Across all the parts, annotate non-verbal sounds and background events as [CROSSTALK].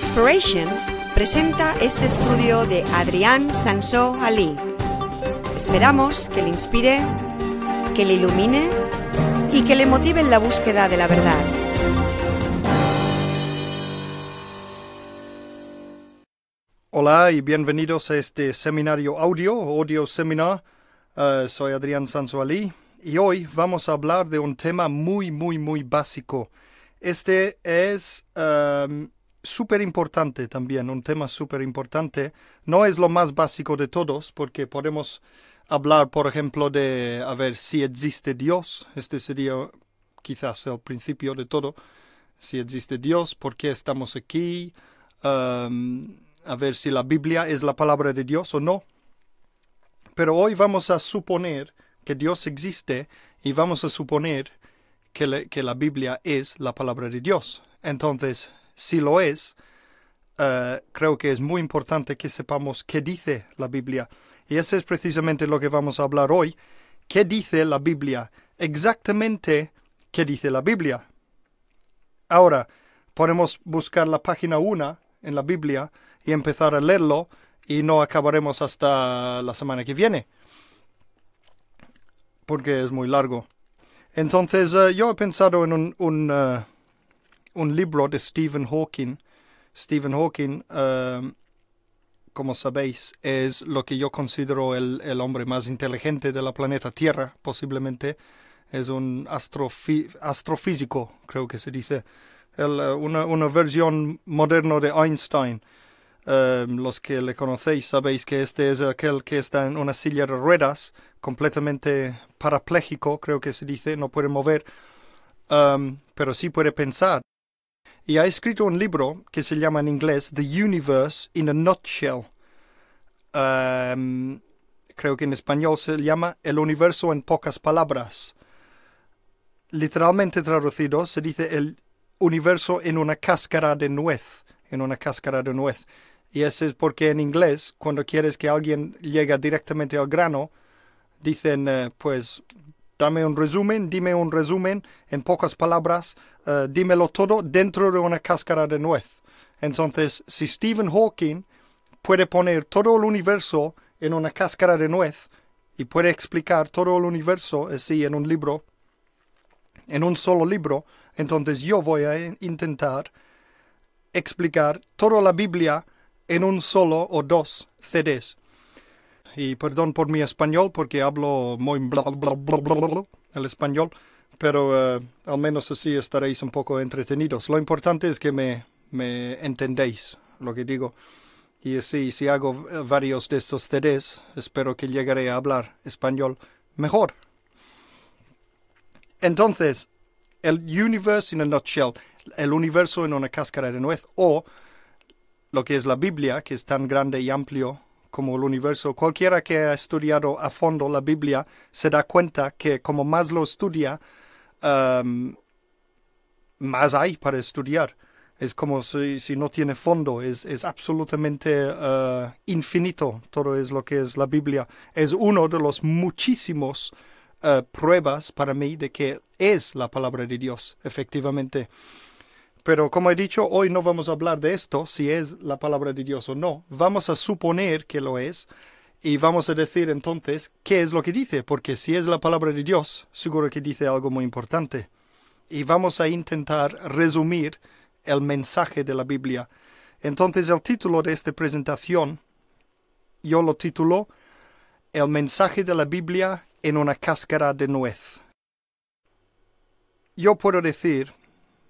Inspiration presenta este estudio de Adrián Sansó Ali. Esperamos que le inspire, que le ilumine y que le motive en la búsqueda de la verdad. Hola y bienvenidos a este seminario audio, audio seminar. Uh, soy Adrián Sansó Ali y hoy vamos a hablar de un tema muy, muy, muy básico. Este es um, súper importante también, un tema súper importante. No es lo más básico de todos, porque podemos hablar, por ejemplo, de a ver si existe Dios. Este sería quizás el principio de todo. Si existe Dios, por qué estamos aquí. Um, a ver si la Biblia es la palabra de Dios o no. Pero hoy vamos a suponer que Dios existe y vamos a suponer que, que la Biblia es la palabra de Dios. Entonces, si lo es, uh, creo que es muy importante que sepamos qué dice la Biblia. Y eso es precisamente lo que vamos a hablar hoy. ¿Qué dice la Biblia? Exactamente qué dice la Biblia. Ahora, podemos buscar la página 1 en la Biblia y empezar a leerlo y no acabaremos hasta la semana que viene porque es muy largo. Entonces uh, yo he pensado en un, uh, un, libro de Stephen Hawking. Stephen Hawking, uh, como sabéis, es lo que yo considero el, el, hombre más inteligente de la planeta Tierra, posiblemente. Es un astrofísico, creo que se dice. El, una, una versión moderna de Einstein. Um, los que le conocéis sabéis que este es aquel que está en una silla de ruedas, completamente parapléjico, creo que se dice, no puede mover, um, pero sí puede pensar. Y ha escrito un libro que se llama en inglés The Universe in a Nutshell. Um, creo que en español se llama El universo en pocas palabras. Literalmente traducido se dice el universo en una cáscara de nuez, en una cáscara de nuez. Y eso es porque en inglés, cuando quieres que alguien llegue directamente al grano, dicen, uh, pues, dame un resumen, dime un resumen en pocas palabras, uh, dímelo todo dentro de una cáscara de nuez. Entonces, si Stephen Hawking puede poner todo el universo en una cáscara de nuez y puede explicar todo el universo así en un libro, en un solo libro, entonces yo voy a intentar explicar toda la Biblia en un solo o dos CDs. Y perdón por mi español porque hablo muy bla, el español, pero uh, al menos así estaréis un poco entretenidos. Lo importante es que me, me entendéis lo que digo. Y así, si hago varios de estos CDs, espero que llegaré a hablar español mejor. Entonces, el universe in a nutshell, el universo en una cáscara de nuez, o lo que es la Biblia, que es tan grande y amplio como el universo. Cualquiera que ha estudiado a fondo la Biblia se da cuenta que como más lo estudia, um, más hay para estudiar. Es como si, no tiene fondo, es, es absolutamente uh, infinito todo es lo que es la Biblia. Es uno de los muchísimos uh, pruebas para mí de que es la palabra de Dios, efectivamente. Pero como he dicho, hoy no vamos a hablar de esto, si es la palabra de Dios o no. Vamos a suponer que lo es y vamos a decir entonces qué es lo que dice, porque si es la palabra de Dios, seguro que dice algo muy importante. Y vamos a intentar resumir el mensaje de la Biblia. Entonces el título de esta presentación, yo lo titulo El mensaje de la Biblia en una cáscara de nuez. Yo puedo decir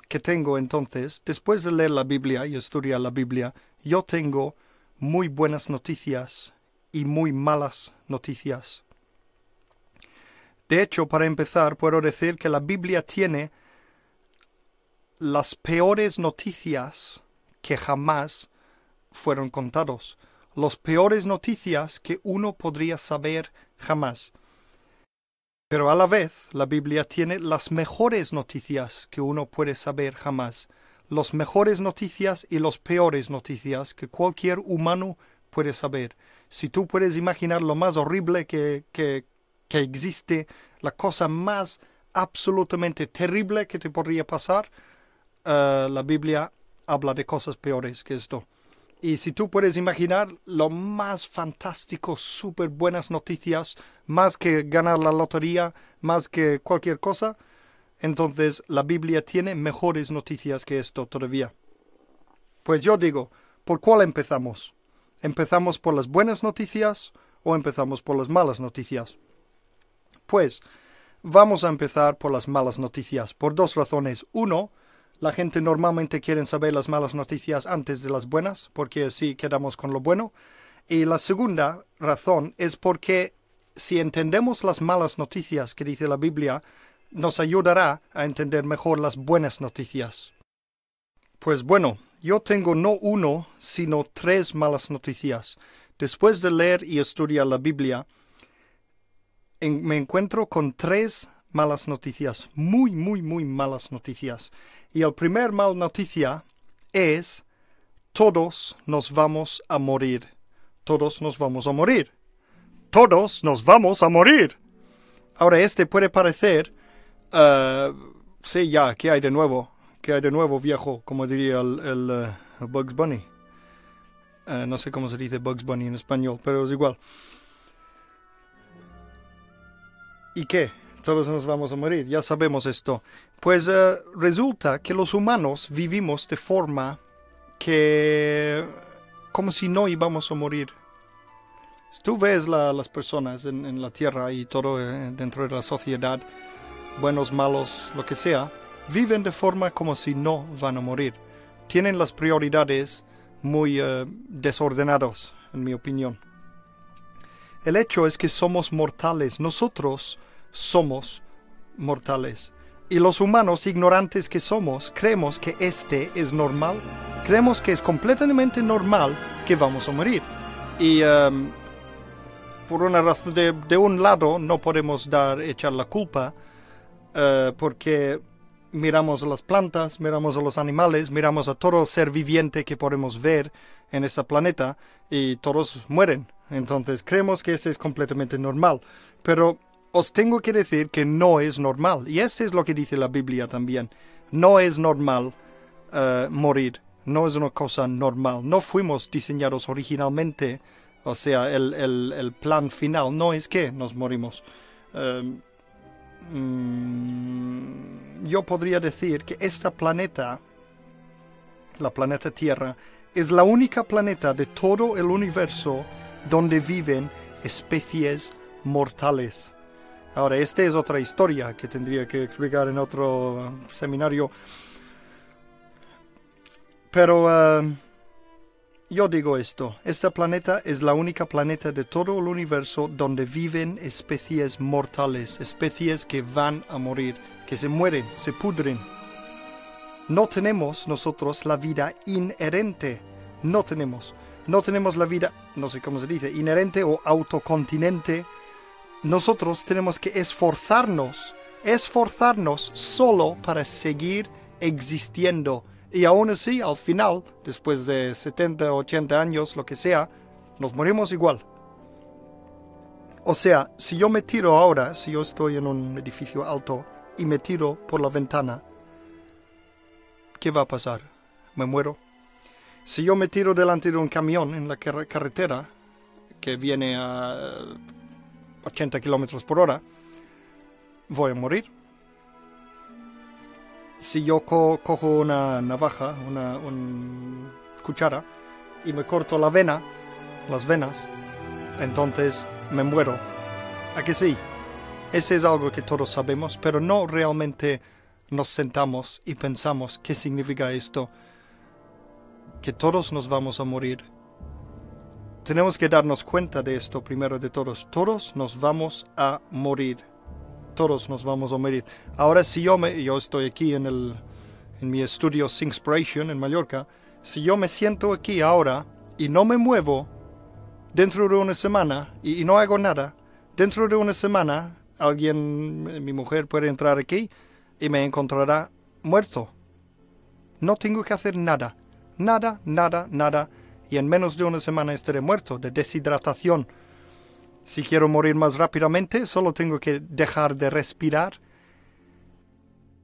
que tengo entonces, después de leer la Biblia y estudiar la Biblia, yo tengo muy buenas noticias y muy malas noticias. De hecho, para empezar, puedo decir que la Biblia tiene las peores noticias que jamás fueron contados, las peores noticias que uno podría saber jamás. Pero a la vez, la Biblia tiene las mejores noticias que uno puede saber jamás, las mejores noticias y las peores noticias que cualquier humano puede saber. Si tú puedes imaginar lo más horrible que, que, que existe, la cosa más absolutamente terrible que te podría pasar, uh, la Biblia habla de cosas peores que esto. Y si tú puedes imaginar lo más fantástico, súper buenas noticias, más que ganar la lotería, más que cualquier cosa, entonces la Biblia tiene mejores noticias que esto todavía. Pues yo digo, ¿por cuál empezamos? ¿Empezamos por las buenas noticias o empezamos por las malas noticias? Pues vamos a empezar por las malas noticias, por dos razones. Uno, la gente normalmente quiere saber las malas noticias antes de las buenas, porque así quedamos con lo bueno. Y la segunda razón es porque si entendemos las malas noticias que dice la Biblia, nos ayudará a entender mejor las buenas noticias. Pues bueno, yo tengo no uno, sino tres malas noticias. Después de leer y estudiar la Biblia, me encuentro con tres malas noticias, muy, muy, muy malas noticias. Y el primer mal noticia es todos nos vamos a morir. Todos nos vamos a morir. Todos nos vamos a morir. Ahora, este puede parecer, uh, sí, ya, ¿qué hay de nuevo? ¿Qué hay de nuevo, viejo? Como diría el, uh, Bugs Bunny. Uh, no sé cómo se dice Bugs Bunny en español, pero es igual. ¿Y qué? todos nos vamos a morir, ya sabemos esto. Pues eh, resulta que los humanos vivimos de forma que como si no íbamos a morir. Tú ves las personas en, la tierra y todo eh, dentro de la sociedad, buenos, malos, lo que sea, viven de forma como si no van a morir. Tienen las prioridades muy uh, desordenados, en mi opinión. El hecho es que somos mortales. Nosotros somos mortales. Y los humanos ignorantes que somos creemos que este es normal. Creemos que es completamente normal que vamos a morir. Y um, por una razón, de, un lado no podemos dar, echar la culpa uh, porque miramos a las plantas, miramos a los animales, miramos a todo ser viviente que podemos ver en este planeta y todos mueren. Entonces creemos que este es completamente normal. Pero os tengo que decir que no es normal. Y eso es lo que dice la Biblia también. No es normal eh, morir. No es una cosa normal. No fuimos diseñados originalmente. O sea, el, plan final no es que nos morimos. Em, mm, yo podría decir que este planeta, la planeta Tierra, es la única planeta de todo el universo donde viven especies mortales. Ahora, esta es otra historia que tendría que explicar en otro seminario. Pero uh, yo digo esto, este planeta es la única planeta de todo el universo donde viven especies mortales, especies que van a morir, que se mueren, se pudren. No tenemos nosotros la vida inherente, no tenemos. No tenemos la vida, no sé cómo se dice, inherente o autocontinente nosotros tenemos que esforzarnos, esforzarnos solo para seguir existiendo. Y aún así, al final, después de 70, 80 años, lo que sea, nos morimos igual. O sea, si yo me tiro ahora, si yo estoy en un edificio alto y me tiro por la ventana, ¿qué va a pasar? ¿Me muero? Si yo me tiro delante de un camión en la carretera que viene a 80 kilómetros por hora, voy a morir. Si yo cojo una navaja, una, cuchara, y me corto la vena, las venas, entonces me muero. ¿A que sí? Ese es algo que todos sabemos, pero no realmente nos sentamos y pensamos qué significa esto, que todos nos vamos a morir tenemos que darnos cuenta de esto primero de todos. Todos nos vamos a morir. Todos nos vamos a morir. Ahora si yo me, yo estoy aquí en el, en mi estudio Singspiration en Mallorca, si yo me siento aquí ahora y no me muevo dentro de una semana y, y no hago nada, dentro de una semana alguien, mi mujer puede entrar aquí y me encontrará muerto. No tengo que hacer nada, nada, nada, nada y en menos de una semana estaré muerto de deshidratación. Si quiero morir más rápidamente, solo tengo que dejar de respirar.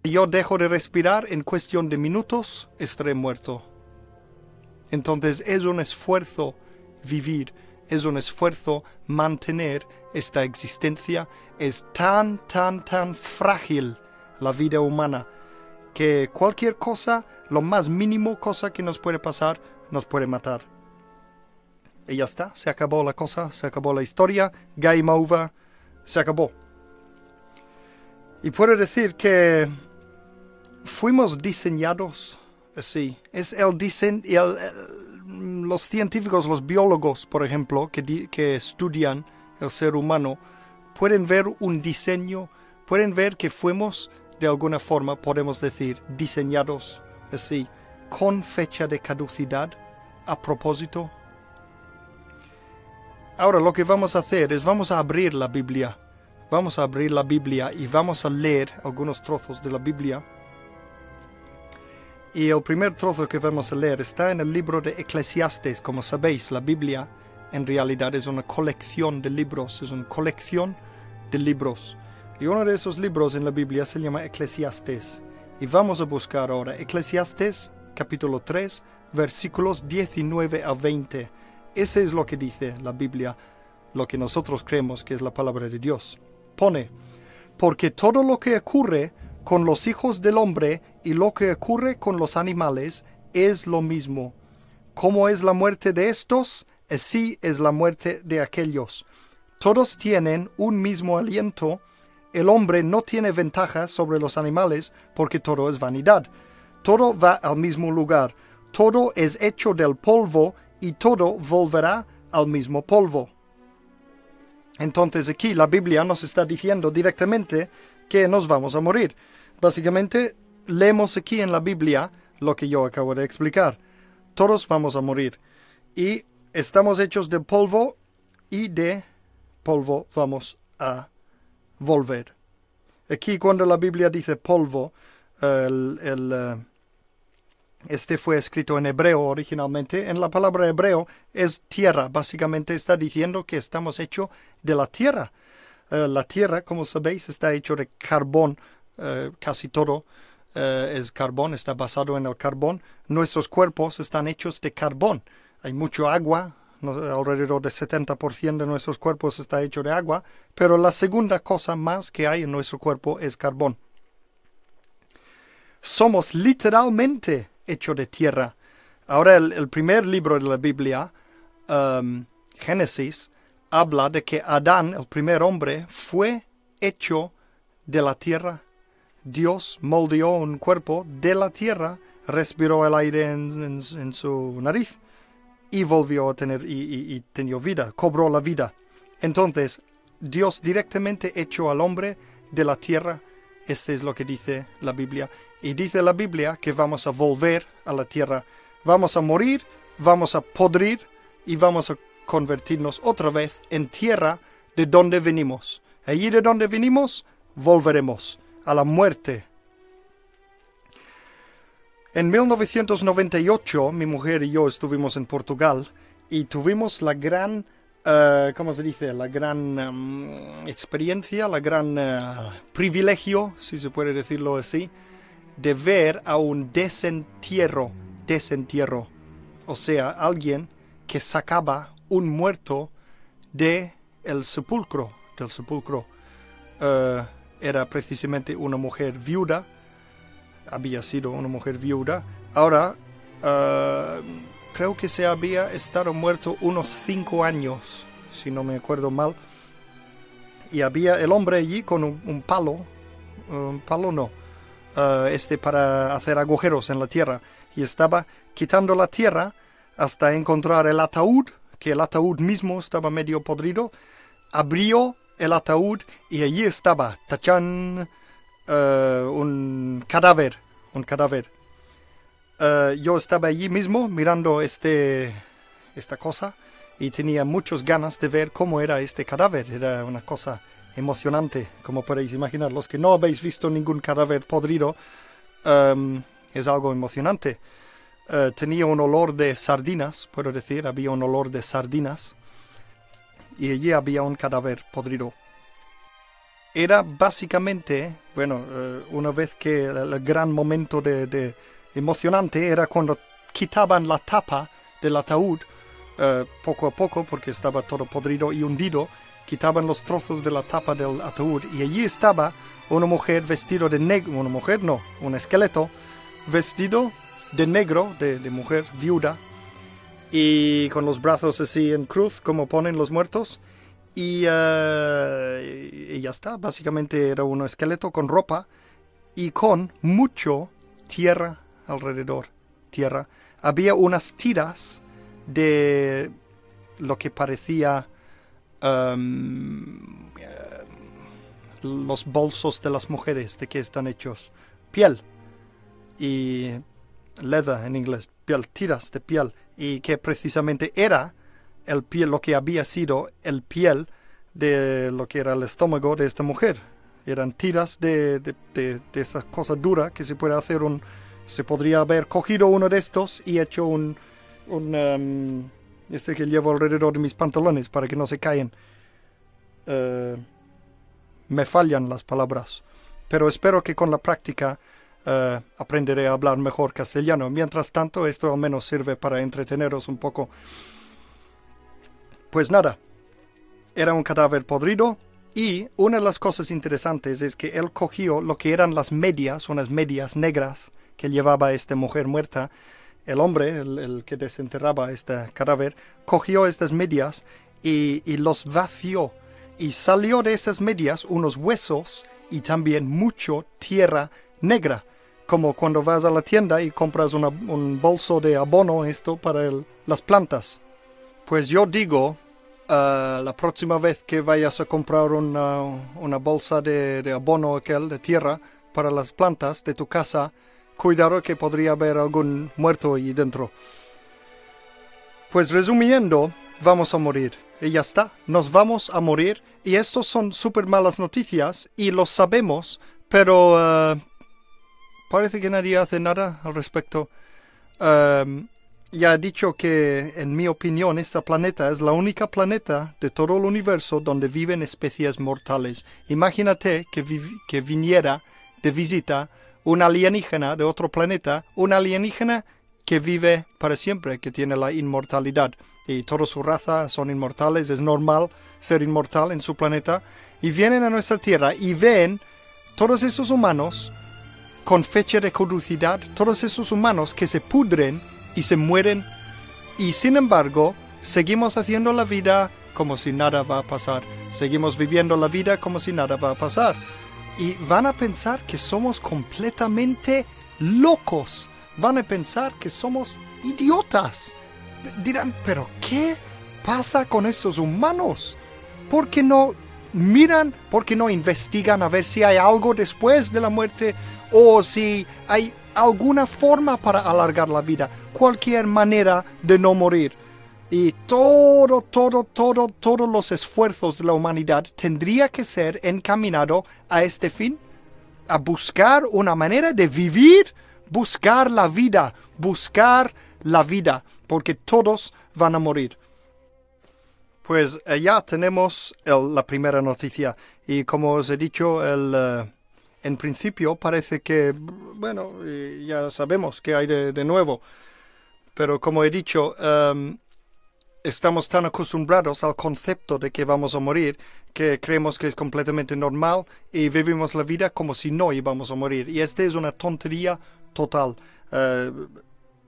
Si yo dejo de respirar en cuestión de minutos, estaré muerto. Entonces es un esfuerzo vivir, es un esfuerzo mantener esta existencia. Es tan, tan, tan frágil la vida humana que cualquier cosa, lo más mínimo cosa que nos puede pasar, nos puede matar. Y ya está, se acabó la cosa, se acabó la historia, game over, se acabó. Y puedo decir que fuimos diseñados así. Es el diseño, los científicos, los biólogos, por ejemplo, que, que estudian el ser humano, pueden ver un diseño, pueden ver que fuimos, de alguna forma, podemos decir, diseñados así, con fecha de caducidad, a propósito. Ahora lo que vamos a hacer es vamos a abrir la Biblia. Vamos a abrir la Biblia y vamos a leer algunos trozos de la Biblia. Y el primer trozo que vamos a leer está en el libro de Eclesiastes. Como sabéis, la Biblia en realidad es una colección de libros, es una colección de libros. Y uno de esos libros en la Biblia se llama Eclesiastes. Y vamos a buscar ahora Eclesiastes capítulo 3 versículos 19 a 20. Ese es lo que dice la Biblia, lo que nosotros creemos que es la palabra de Dios. Pone, porque todo lo que ocurre con los hijos del hombre y lo que ocurre con los animales es lo mismo. Como es la muerte de estos, así es la muerte de aquellos. Todos tienen un mismo aliento. El hombre no tiene ventaja sobre los animales porque todo es vanidad. Todo va al mismo lugar. Todo es hecho del polvo y todo volverá al mismo polvo. Entonces aquí la Biblia nos está diciendo directamente que nos vamos a morir. Básicamente leemos aquí en la Biblia lo que yo acabo de explicar. Todos vamos a morir. Y estamos hechos de polvo y de polvo vamos a volver. Aquí cuando la Biblia dice polvo, el, eh, este fue escrito en hebreo originalmente. En la palabra hebreo es tierra. Básicamente está diciendo que estamos hechos de la tierra. Eh, la tierra, como sabéis, está hecho de carbón. Eh, casi todo eh, es carbón, está basado en el carbón. Nuestros cuerpos están hechos de carbón. Hay mucho agua. alrededor del 70% de nuestros cuerpos está hecho de agua. Pero la segunda cosa más que hay en nuestro cuerpo es carbón. Somos literalmente hecho de tierra. Ahora el, primer libro de la Biblia, um, Génesis, habla de que Adán, el primer hombre, fue hecho de la tierra. Dios moldeó un cuerpo de la tierra, respiró el aire en, su nariz y volvió a tener y, tenía vida, cobró la vida. Entonces, Dios directamente echó al hombre de la tierra. Este es lo que dice la Biblia. Y dice la Biblia que vamos a volver a la tierra. Vamos a morir, vamos a podrir y vamos a convertirnos otra vez en tierra de donde venimos. Allí de donde venimos, volveremos a la muerte. En 1998, mi mujer y yo estuvimos en Portugal y tuvimos la gran, uh, ¿cómo se dice? La gran um, experiencia, la gran uh, privilegio, si se puede decirlo así, de ver a un desentierro, desentierro, o sea, alguien que sacaba un muerto de el sepulcro, del sepulcro. Eh, era precisamente una mujer viuda, había sido una mujer viuda. Ahora, eh, creo que se había estado muerto unos cinco años, si no me acuerdo mal. Y había el hombre allí con un palo, un palo no, eh, este para hacer agujeros en la tierra y estaba quitando la tierra hasta encontrar el ataúd, que el ataúd mismo estaba medio podrido, abrió el ataúd y allí estaba, tachán, eh, un cadáver, un cadáver. Eh, yo estaba allí mismo mirando este, esta cosa y tenía muchas ganas de ver cómo era este cadáver. Era una cosa emocionante, como podéis imaginar. Los que no habéis visto ningún cadáver podrido, em, es algo emocionante. Eh, tenía un olor de sardinas, puedo decir, había un olor de sardinas. Y allí había un cadáver podrido. Era básicamente, bueno, eh, una vez que el, gran momento de, emocionante era cuando quitaban la tapa del ataúd eh, poco a poco porque estaba todo podrido y hundido, quitaban los trozos de la tapa del ataúd y allí estaba una mujer vestido de negro, una mujer no, un esqueleto vestido de negro, de, mujer viuda, y con los brazos así en cruz, como ponen los muertos, y, eh, y ya está, básicamente era un esqueleto con ropa y con mucho tierra alrededor, tierra. Había unas tiras de lo que parecía um, los bolsos de las mujeres, de que están hechos piel. Y leather en inglés, piel, tiras de piel, y que precisamente era el piel, lo que había sido el piel de lo que era el estómago de esta mujer. Eran tiras de, de, de, de esa cosa dura que se puede hacer un... Se podría haber cogido uno de estos y hecho un... un este que llevo alrededor de mis pantalones para que no se caen. Uh, me fallan las palabras, pero espero que con la práctica uh, aprenderé a hablar mejor castellano. Mientras tanto, esto al menos sirve para entreteneros un poco. Pues nada, era un cadáver podrido y una de las cosas interesantes es que él cogió lo que eran las medias, unas medias negras que llevaba esta mujer muerta. El hombre, el, que desenterraba este cadáver, cogió estas medias y, los vació y salió de esas medias unos huesos y también mucho tierra negra, como cuando vas a la tienda y compras un bolso de abono esto para las plantas. Pues yo digo, uh, la próxima vez que vayas a comprar una, una bolsa de, de, abono aquel de tierra para las plantas de tu casa, cuidado que podría haber algún muerto ahí dentro. Pues resumiendo, vamos a morir y ya está, nos vamos a morir y estos son súper malas noticias y lo sabemos, pero eh, parece que nadie hace nada al respecto. Em, ya he dicho que, en mi opinión, este planeta es la única planeta de todo el universo donde viven especies mortales. Imagínate que, que viniera de visita un alienígena de otro planeta, un alienígena que vive para siempre, que tiene la inmortalidad. Y toda su raza son inmortales, es normal ser inmortal en su planeta, y vienen a nuestra Tierra y ven todos esos humanos con fecha de caducidad, todos esos humanos que se pudren y se mueren, y sin embargo seguimos haciendo la vida como si nada va a pasar, seguimos viviendo la vida como si nada va a pasar, y van a pensar que somos completamente locos, van a pensar que somos idiotas. Dirán, pero ¿qué pasa con estos humanos? ¿Por qué no miran, por qué no investigan a ver si hay algo después de la muerte o si hay alguna forma para alargar la vida, cualquier manera de no morir? Y todo, todo, todo, todos los esfuerzos de la humanidad tendría que ser encaminado a este fin, a buscar una manera de vivir, buscar la vida, buscar la vida, porque todos van a morir. Pues eh, ya tenemos la primera noticia y como os he dicho, el, eh, en principio parece que, bueno, ya sabemos que hay de, nuevo, pero como he dicho, em, estamos tan acostumbrados al concepto de que vamos a morir que creemos que es completamente normal y vivimos la vida como si no íbamos a morir. Y esta es una tontería total. Eh,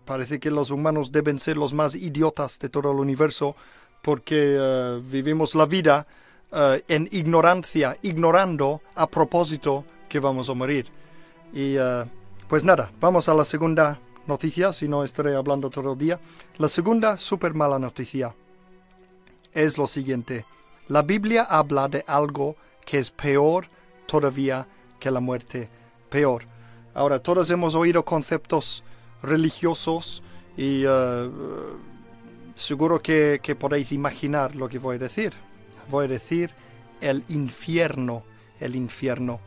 Parece que los humanos deben ser los más idiotas de todo el universo porque eh, vivimos la vida eh, en ignorancia, ignorando a propósito que vamos a morir. Y pues nada, vamos a la segunda noticia, si no estaré hablando todo el día. La segunda súper mala noticia es lo siguiente. La Biblia habla de algo que es peor todavía que la muerte. Peor. Ahora, todos hemos oído conceptos religiosos y eh, seguro que, podéis imaginar lo que voy a decir. Voy a decir el infierno, el infierno.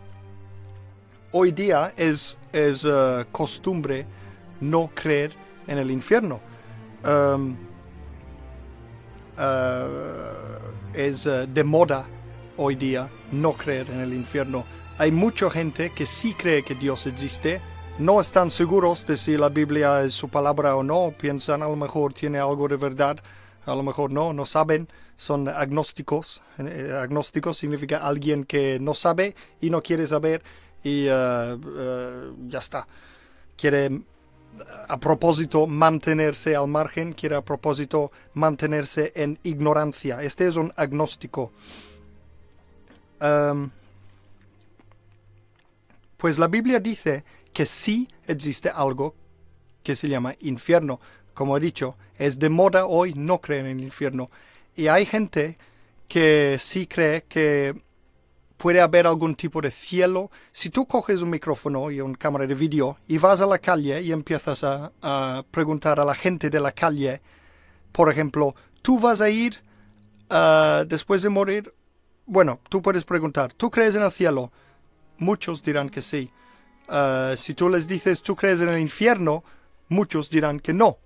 Hoy día es, es eh, costumbre no creer en el infierno. Em, eh, es de moda hoy día no creer en el infierno. Hay mucha gente que sí cree que Dios existe, no están seguros de si la Biblia es su palabra o no, piensan a lo mejor tiene algo de verdad, a lo mejor no, no saben, son agnósticos. Eh, agnósticos significa alguien que no sabe y no quiere saber y eh, ya está. Quiere a propósito mantenerse al margen, quiere a propósito mantenerse en ignorancia. Este es un agnóstico. Em, pues la Biblia dice que sí existe algo que se llama infierno. Como he dicho, es de moda hoy no creer en el infierno. Y hay gente que sí cree que puede haber algún tipo de cielo. Si tú coges un micrófono y una cámara de vídeo y vas a la calle y empiezas a, preguntar a la gente de la calle, por ejemplo, ¿tú vas a ir uh, después de morir? Bueno, tú puedes preguntar, ¿tú crees en el cielo? Muchos dirán que sí. Uh, si tú les dices, ¿tú crees en el infierno? Muchos dirán que no.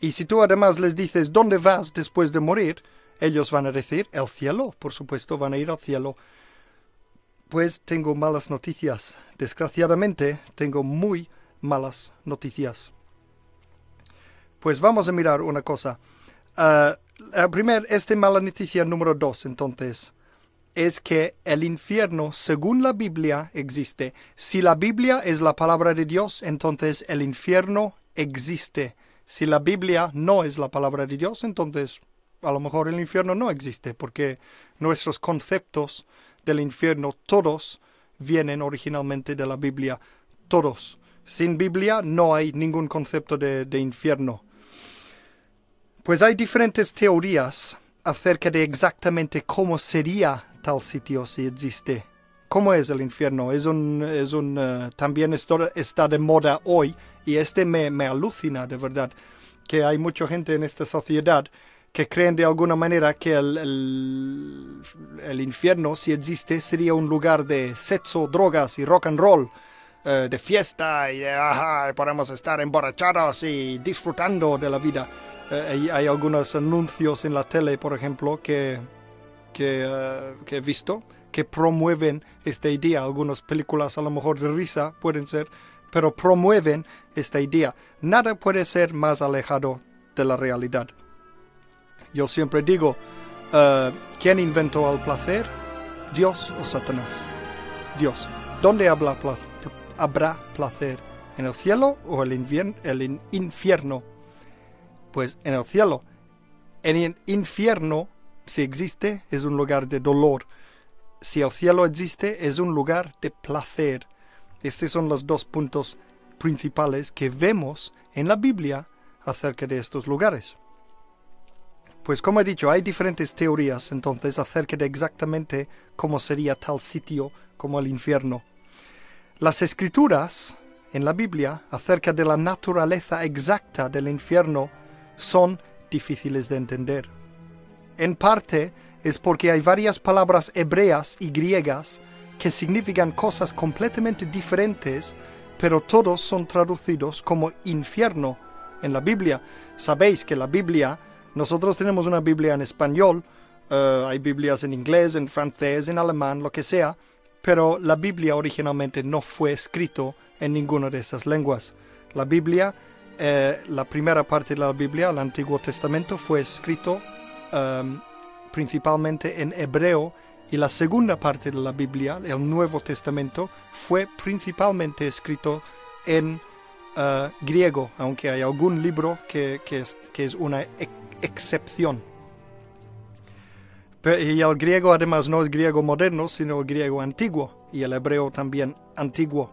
Y si tú además les dices, ¿dónde vas después de morir? Ellos van a decir, el cielo, por supuesto, van a ir al cielo. Pues tengo malas noticias. Desgraciadamente, tengo muy malas noticias. Pues vamos a mirar una cosa. Uh, la primera, esta mala noticia número dos, entonces, es que el infierno, según la Biblia, existe. Si la Biblia es la palabra de Dios, entonces el infierno existe. Si la Biblia no es la palabra de Dios, entonces a lo mejor el infierno no existe, porque nuestros conceptos del infierno, todos vienen originalmente de la Biblia, todos. Sin Biblia no hay ningún concepto de, infierno. Pues hay diferentes teorías acerca de exactamente cómo sería tal sitio si existe. ¿Cómo es el infierno? Es un, es un eh, también está de moda hoy y este me, me alucina de verdad que hay mucha gente en esta sociedad que creen de alguna manera que el, el, infierno, si existe, sería un lugar de sexo, drogas y rock and roll, eh, de fiesta y podemos estar emborrachados y disfrutando de la vida. Eh, hay, algunos anuncios en la tele, por ejemplo, que, que, eh, que he visto que promueven esta idea. Algunas películas a lo mejor de risa pueden ser, pero promueven esta idea. Nada puede ser más alejado de la realidad. Yo siempre digo, uh, ¿quién inventó el placer? ¿Dios o Satanás? Dios. ¿Dónde habrá placer? ¿En el cielo o el, el infierno? Pues en el cielo. En el infierno, si existe, es un lugar de dolor. Si el cielo existe, es un lugar de placer. Estos son los dos puntos principales que vemos en la Biblia acerca de estos lugares. Pues como he dicho, hay diferentes teorías entonces acerca de exactamente cómo sería tal sitio como el infierno. Las escrituras en la Biblia acerca de la naturaleza exacta del infierno son difíciles de entender. En parte es porque hay varias palabras hebreas y griegas que significan cosas completamente diferentes, pero todos son traducidos como infierno en la Biblia. Sabéis que la Biblia nosotros tenemos una Biblia en español, eh, hay Biblias en inglés, en francés, en alemán, lo que sea, pero la Biblia originalmente no fue escrito en ninguna de esas lenguas. La Biblia, eh, la primera parte de la Biblia, el Antiguo Testamento, fue escrito em, principalmente en hebreo y la segunda parte de la Biblia, el Nuevo Testamento, fue principalmente escrito en eh, griego, aunque hay algún libro que, es, que es una excepción. Y el griego además no es griego moderno, sino el griego antiguo, y el hebreo también antiguo.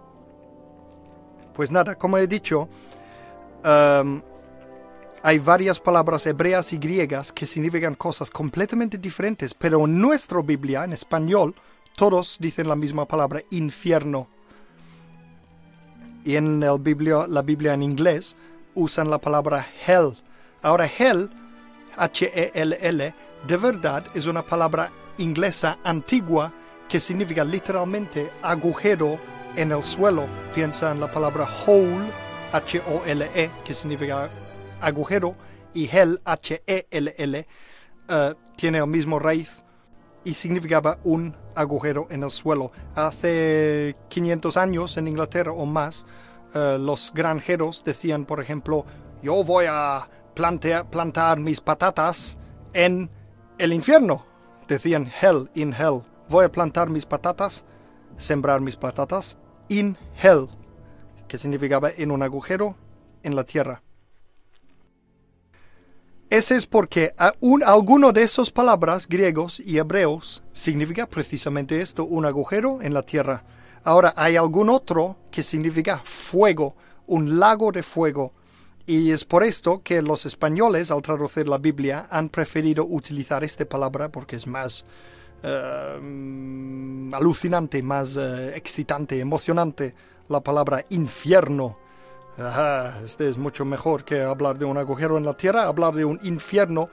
Pues nada, como he dicho, um, hay varias palabras hebreas y griegas que significan cosas completamente diferentes, pero en nuestra Biblia, en español, todos dicen la misma palabra, infierno. Y en el la Biblia en inglés usan la palabra hell. Ahora, hell H-E-L-L, de verdad es una palabra inglesa antigua que significa literalmente agujero en el suelo. Piensa en la palabra hole, H-O-L-E, que significa agujero, y hell, H-E-L-L, eh, tiene el mismo raíz y significaba un agujero en el suelo. Hace 500 años en Inglaterra o más, eh, los granjeros decían, por ejemplo, yo voy a plantar mis patatas en el infierno. Decían hell, in hell. Voy a plantar mis patatas, sembrar mis patatas in hell, que significaba en un agujero en la tierra. Ese es porque un, alguno de esas palabras griegos y hebreos significa precisamente esto, un agujero en la tierra. Ahora hay algún otro que significa fuego, un lago de fuego. Y es por esto que los españoles, al traducir la Biblia, han preferido utilizar esta palabra porque es más eh, alucinante, más eh, excitante, emocionante, la palabra infierno este es mucho mejor que hablar de un agujero en la tierra, hablar de un infierno,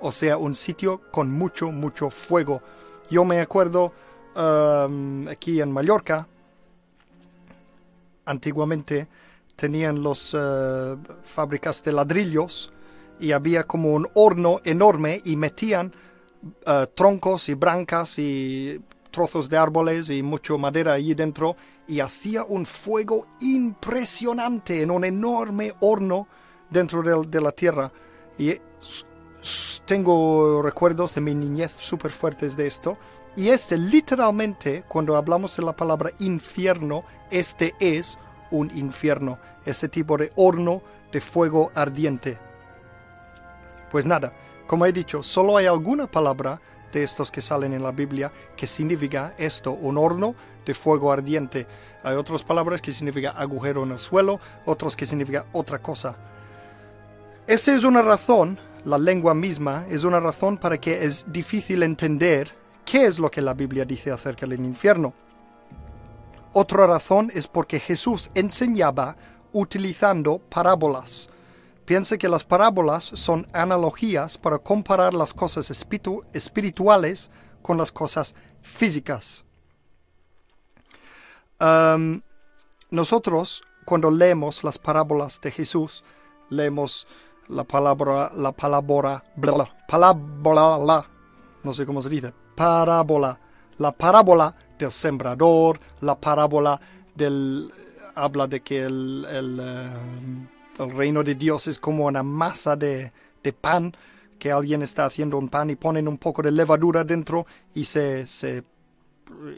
o sea, un sitio con mucho, mucho fuego. Yo me acuerdo um, aquí en Mallorca, antiguamente tenían los uh, fábricas de ladrillos y había como un horno enorme y metían uh, troncos y brancas y trozos de árboles y mucho madera allí dentro y hacía un fuego impresionante en un enorme horno dentro de, la tierra. Y tengo recuerdos de mi niñez súper fuertes de esto. Y este literalmente, cuando hablamos de la palabra infierno, este es un infierno, ese tipo de horno de fuego ardiente. Pues nada, como he dicho, solo hay alguna palabra de estos que salen en la Biblia que significa esto, un horno de fuego ardiente. Hay otras palabras que significa agujero en el suelo, otros que significa otra cosa. Esa es una razón, la lengua misma es una razón para que es difícil entender qué es lo que la Biblia dice acerca del infierno. Otra razón es porque Jesús enseñaba utilizando parábolas. Piense que las parábolas son analogías para comparar las cosas espirituales con las cosas físicas. nosotros, cuando leemos las parábolas de Jesús, leemos la palabra, la palabra, bla, palabra, no sé cómo se dice, parábola, la parábola del sembrador, la parábola del, habla de que el, el el reino de Dios es como una masa de, pan que alguien está haciendo un pan y ponen un poco de levadura dentro y se, se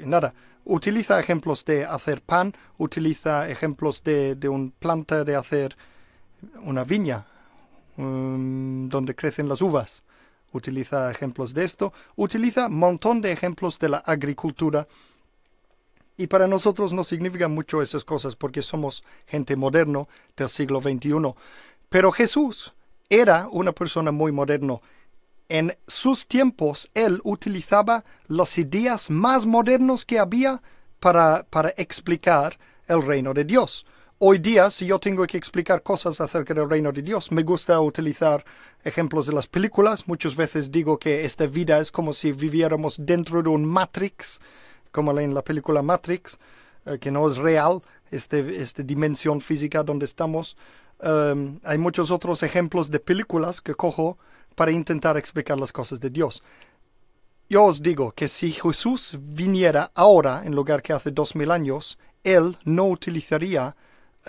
nada, utiliza ejemplos de hacer pan, utiliza ejemplos de, de un planta de hacer una viña um, donde crecen las uvas. Utiliza ejemplos de esto, utiliza un montón de ejemplos de la agricultura y para nosotros no significa mucho esas cosas porque somos gente moderno del siglo XXI. Pero Jesús era una persona muy moderno. En sus tiempos él utilizaba las ideas más modernos que había para, para explicar el reino de Dios. Hoy día, si yo tengo que explicar cosas acerca del reino de Dios, me gusta utilizar ejemplos de las películas. Muchas veces digo que esta vida es como si viviéramos dentro de un Matrix como en la película Matrix, eh, que no es real, este, esta dimensión física donde estamos. Em, hay muchos otros ejemplos de películas que cojo para intentar explicar las cosas de Dios. Yo os digo que si Jesús viniera ahora en lugar que hace dos mil años, él no utilizaría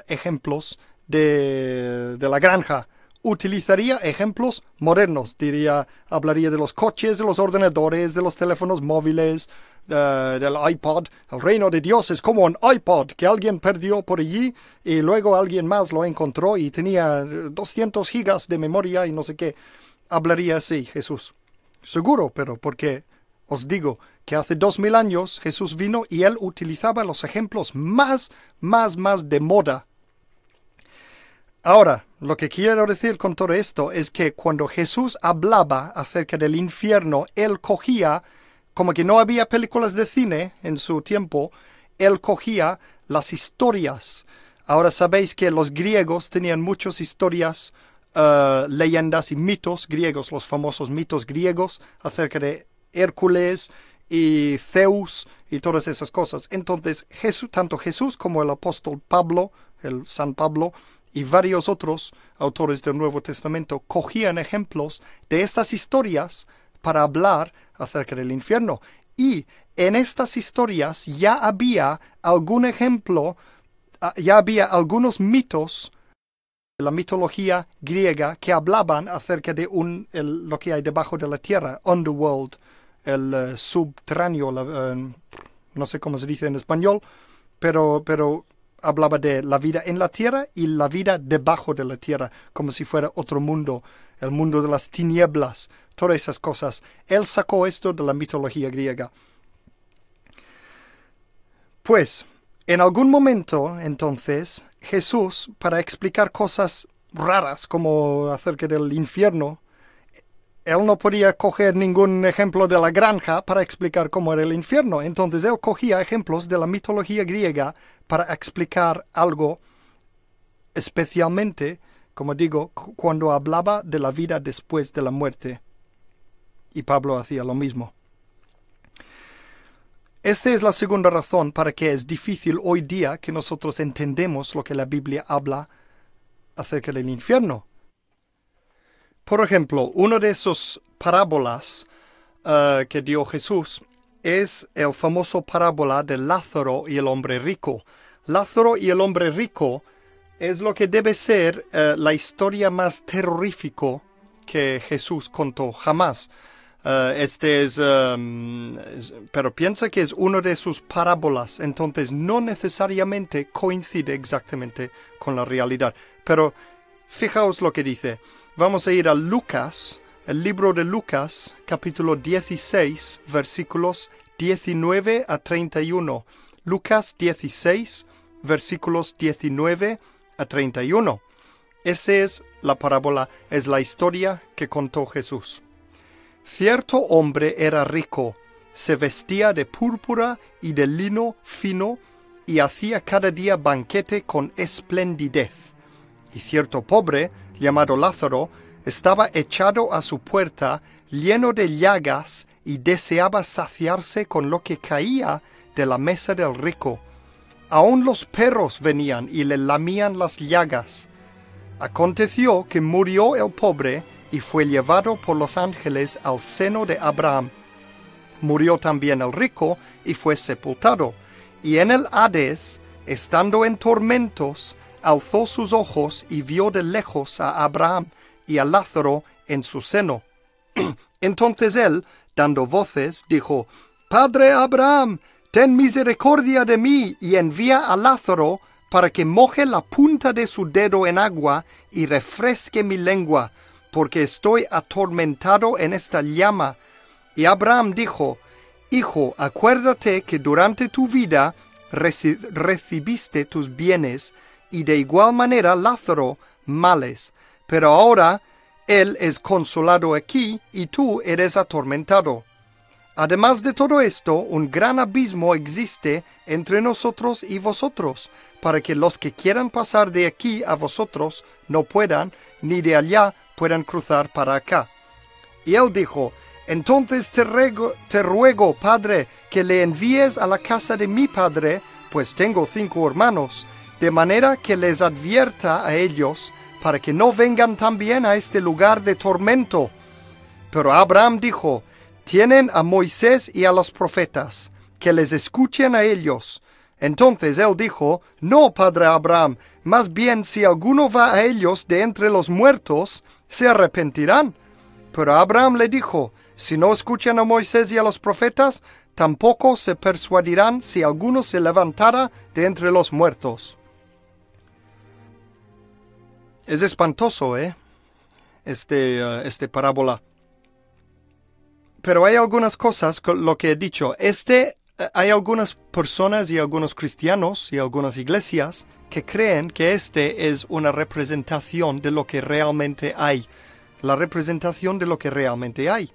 ejemplos de, de la granja, utilizaría ejemplos modernos, diría, hablaría de los coches, de los ordenadores, de los teléfonos móviles, del iPod. El reino de Dios es como un iPod que alguien perdió por allí y luego alguien más lo encontró y tenía 200 gigas de memoria y no sé qué. Hablaría así Jesús. Seguro, pero porque os digo que hace dos mil años Jesús vino y él utilizaba los ejemplos más, más, más de moda. Ahora, lo que quiero decir con todo esto es que cuando Jesús hablaba acerca del infierno, él cogía como que no había películas de cine en su tiempo, él cogía las historias. Ahora sabéis que los griegos tenían muchas historias, eh, leyendas y mitos griegos, los famosos mitos griegos acerca de Hércules y Zeus y todas esas cosas. Entonces, Jesús, tanto Jesús como el apóstol Pablo, el San Pablo, y varios otros autores del Nuevo Testamento cogían ejemplos de estas historias para hablar acerca del infierno. Y en estas historias ya había algún ejemplo ah, ya había algunos mitos de la mitología griega que hablaban acerca de un, lo que hay debajo de la tierra, underworld, el eh, subterráneo, eh, no sé cómo se dice en español, pero, pero hablaba de la vida en la tierra y la vida debajo de la tierra, como si fuera otro mundo, el mundo de las tinieblas, todas esas cosas. Él sacó esto de la mitología griega. Pues, en algún momento, entonces, Jesús, para explicar cosas raras como acerca del infierno, él no podía coger ningún ejemplo de la granja para explicar cómo era el infierno. Entonces él cogía ejemplos de la mitología griega para explicar algo, especialmente, como digo, cuando hablaba de la vida después de la muerte. Y Pablo hacía lo mismo. Esta es la segunda razón para que es difícil hoy día que nosotros entendemos lo que la Biblia habla acerca del infierno por ejemplo, una de esas parábolas eh, que dio Jesús es el famoso parábola de Lázaro y el hombre rico. Lázaro y el hombre rico es lo que debe ser eh, la historia más terrorífica que Jesús contó jamás. Eh, este em, es, pero piensa que es una de sus parábolas, entonces no necesariamente coincide exactamente con la realidad. Pero fijaos lo que dice. Vamos a ir a Lucas, el libro de Lucas, capítulo 16, versículos 19 a 31. Lucas 16, versículos 19 a 31. Esa es la parábola, es la historia que contó Jesús. Cierto hombre era rico, se vestía de púrpura y de lino fino y hacía cada día banquete con esplendidez. Y cierto pobre llamado Lázaro, estaba echado a su puerta, lleno de llagas, y deseaba saciarse con lo que caía de la mesa del rico. Aun los perros venían y le lamían las llagas. Aconteció que murió el pobre y fue llevado por los ángeles al seno de Abraham. Murió también el rico y fue sepultado. Y en el Hades, estando en tormentos, alzó sus ojos y vio de lejos a Abraham y a Lázaro en su seno. [CLEARS THROAT] Entonces él, dando voces, dijo, Padre Abraham, ten misericordia de mí y envía a Lázaro para que moje la punta de su dedo en agua y refresque mi lengua, porque estoy atormentado en esta llama. Y Abraham dijo, Hijo, acuérdate que durante tu vida recibiste tus bienes, y de igual manera Lázaro males, pero ahora él es consolado aquí y tú eres atormentado. Además de todo esto, un gran abismo existe entre nosotros y vosotros, para que los que quieran pasar de aquí a vosotros no puedan, ni de allá puedan cruzar para acá. Y él dijo, Entonces te te ruego, Padre, que le envíes a la casa de mi Padre, pues tengo cinco hermanos, de manera que les advierta a ellos para que no vengan también a este lugar de tormento. Pero Abraham dijo, tienen a Moisés y a los profetas, que les escuchen a ellos. Entonces él dijo, No, padre Abraham, más bien si alguno va a ellos de entre los muertos, se arrepentirán. Pero Abraham le dijo, Si no escuchan a Moisés y a los profetas, tampoco se persuadirán si alguno se levantara de entre los muertos. Es espantoso, ¿eh? Este, uh, este parábola. Pero hay algunas cosas, con lo que he dicho. Este, uh, hay algunas personas y algunos cristianos y algunas iglesias que creen que este es una representación de lo que realmente hay. La representación de lo que realmente hay.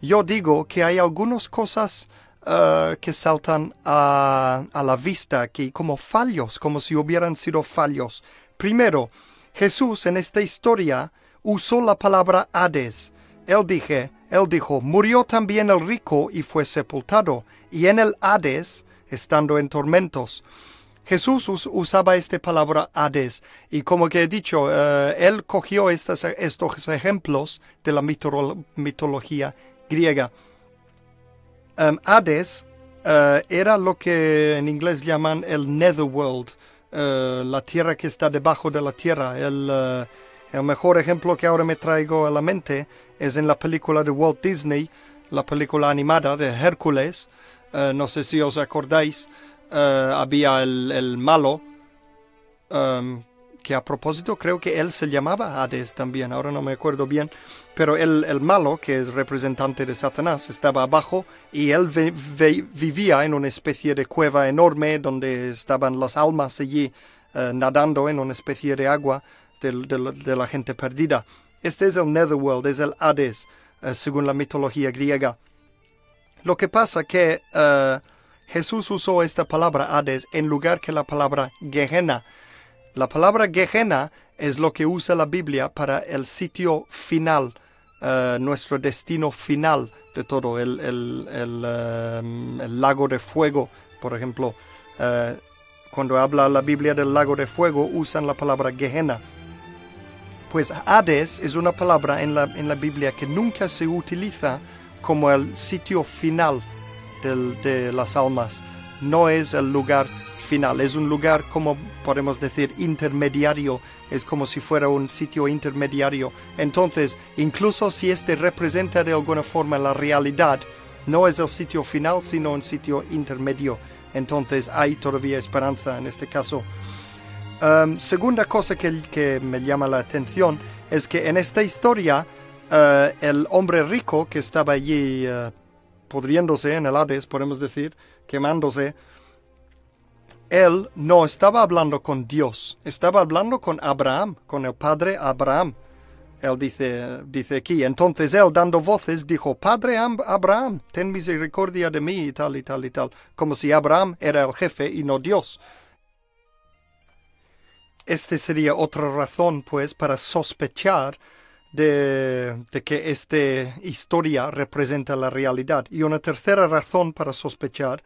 Yo digo que hay algunas cosas uh, que saltan a, a la vista aquí como fallos, como si hubieran sido fallos. Primero, Jesús en esta historia usó la palabra Hades. Él, él dijo, murió también el rico y fue sepultado, y en el Hades, estando en tormentos. Jesús usaba esta palabra Hades, y como que he dicho, eh, él cogió estos ejemplos de la mitología griega. Um, Hades uh, era lo que en inglés llaman el netherworld, eh, la tierra que está debajo de la tierra. El, eh, el mejor ejemplo que ahora me traigo a la mente es en la película de Walt Disney, la película animada de Hércules. no sé si os acordáis, había el, el malo, um, que a propósito creo que él se llamaba Hades también, ahora no me acuerdo bien, pero el, el malo, que es representante de Satanás, estaba abajo y él vivía en una especie de cueva enorme donde estaban las almas allí eh, nadando en una especie de agua de, la gente perdida. Este es el Netherworld, es el Hades, eh, según la mitología griega. Lo que pasa que uh, Jesús usó esta palabra Hades en lugar que la palabra Gehenna, la palabra Gehenna es lo que usa la Biblia para el sitio final, eh, nuestro destino final de todo, el, eh, lago de fuego, por ejemplo. Eh, cuando habla la Biblia del lago de fuego, usan la palabra Gehenna. Pues Hades es una palabra en la, en la Biblia que nunca se utiliza como el sitio final de las almas. No es el lugar final. Es un lugar, como podemos decir, intermediario. Es como si fuera un sitio intermediario. Entonces, incluso si este representa de alguna forma la realidad, no es el sitio final, sino un sitio intermedio. Entonces, hay todavía esperanza en este caso. Um, segunda cosa que, que, me llama la atención es que en esta historia, uh, el hombre rico que estaba allí uh, podriéndose en el Hades, podemos decir, quemándose, él no estaba hablando con Dios, estaba hablando con Abraham, con el padre Abraham. Él dice, dice aquí, entonces él dando voces dijo, Padre Abraham, ten misericordia de mí y tal y tal y tal, como si Abraham era el jefe y no Dios. Este sería otra razón, pues, para sospechar de, de, que esta historia representa la realidad. Y una tercera razón para sospechar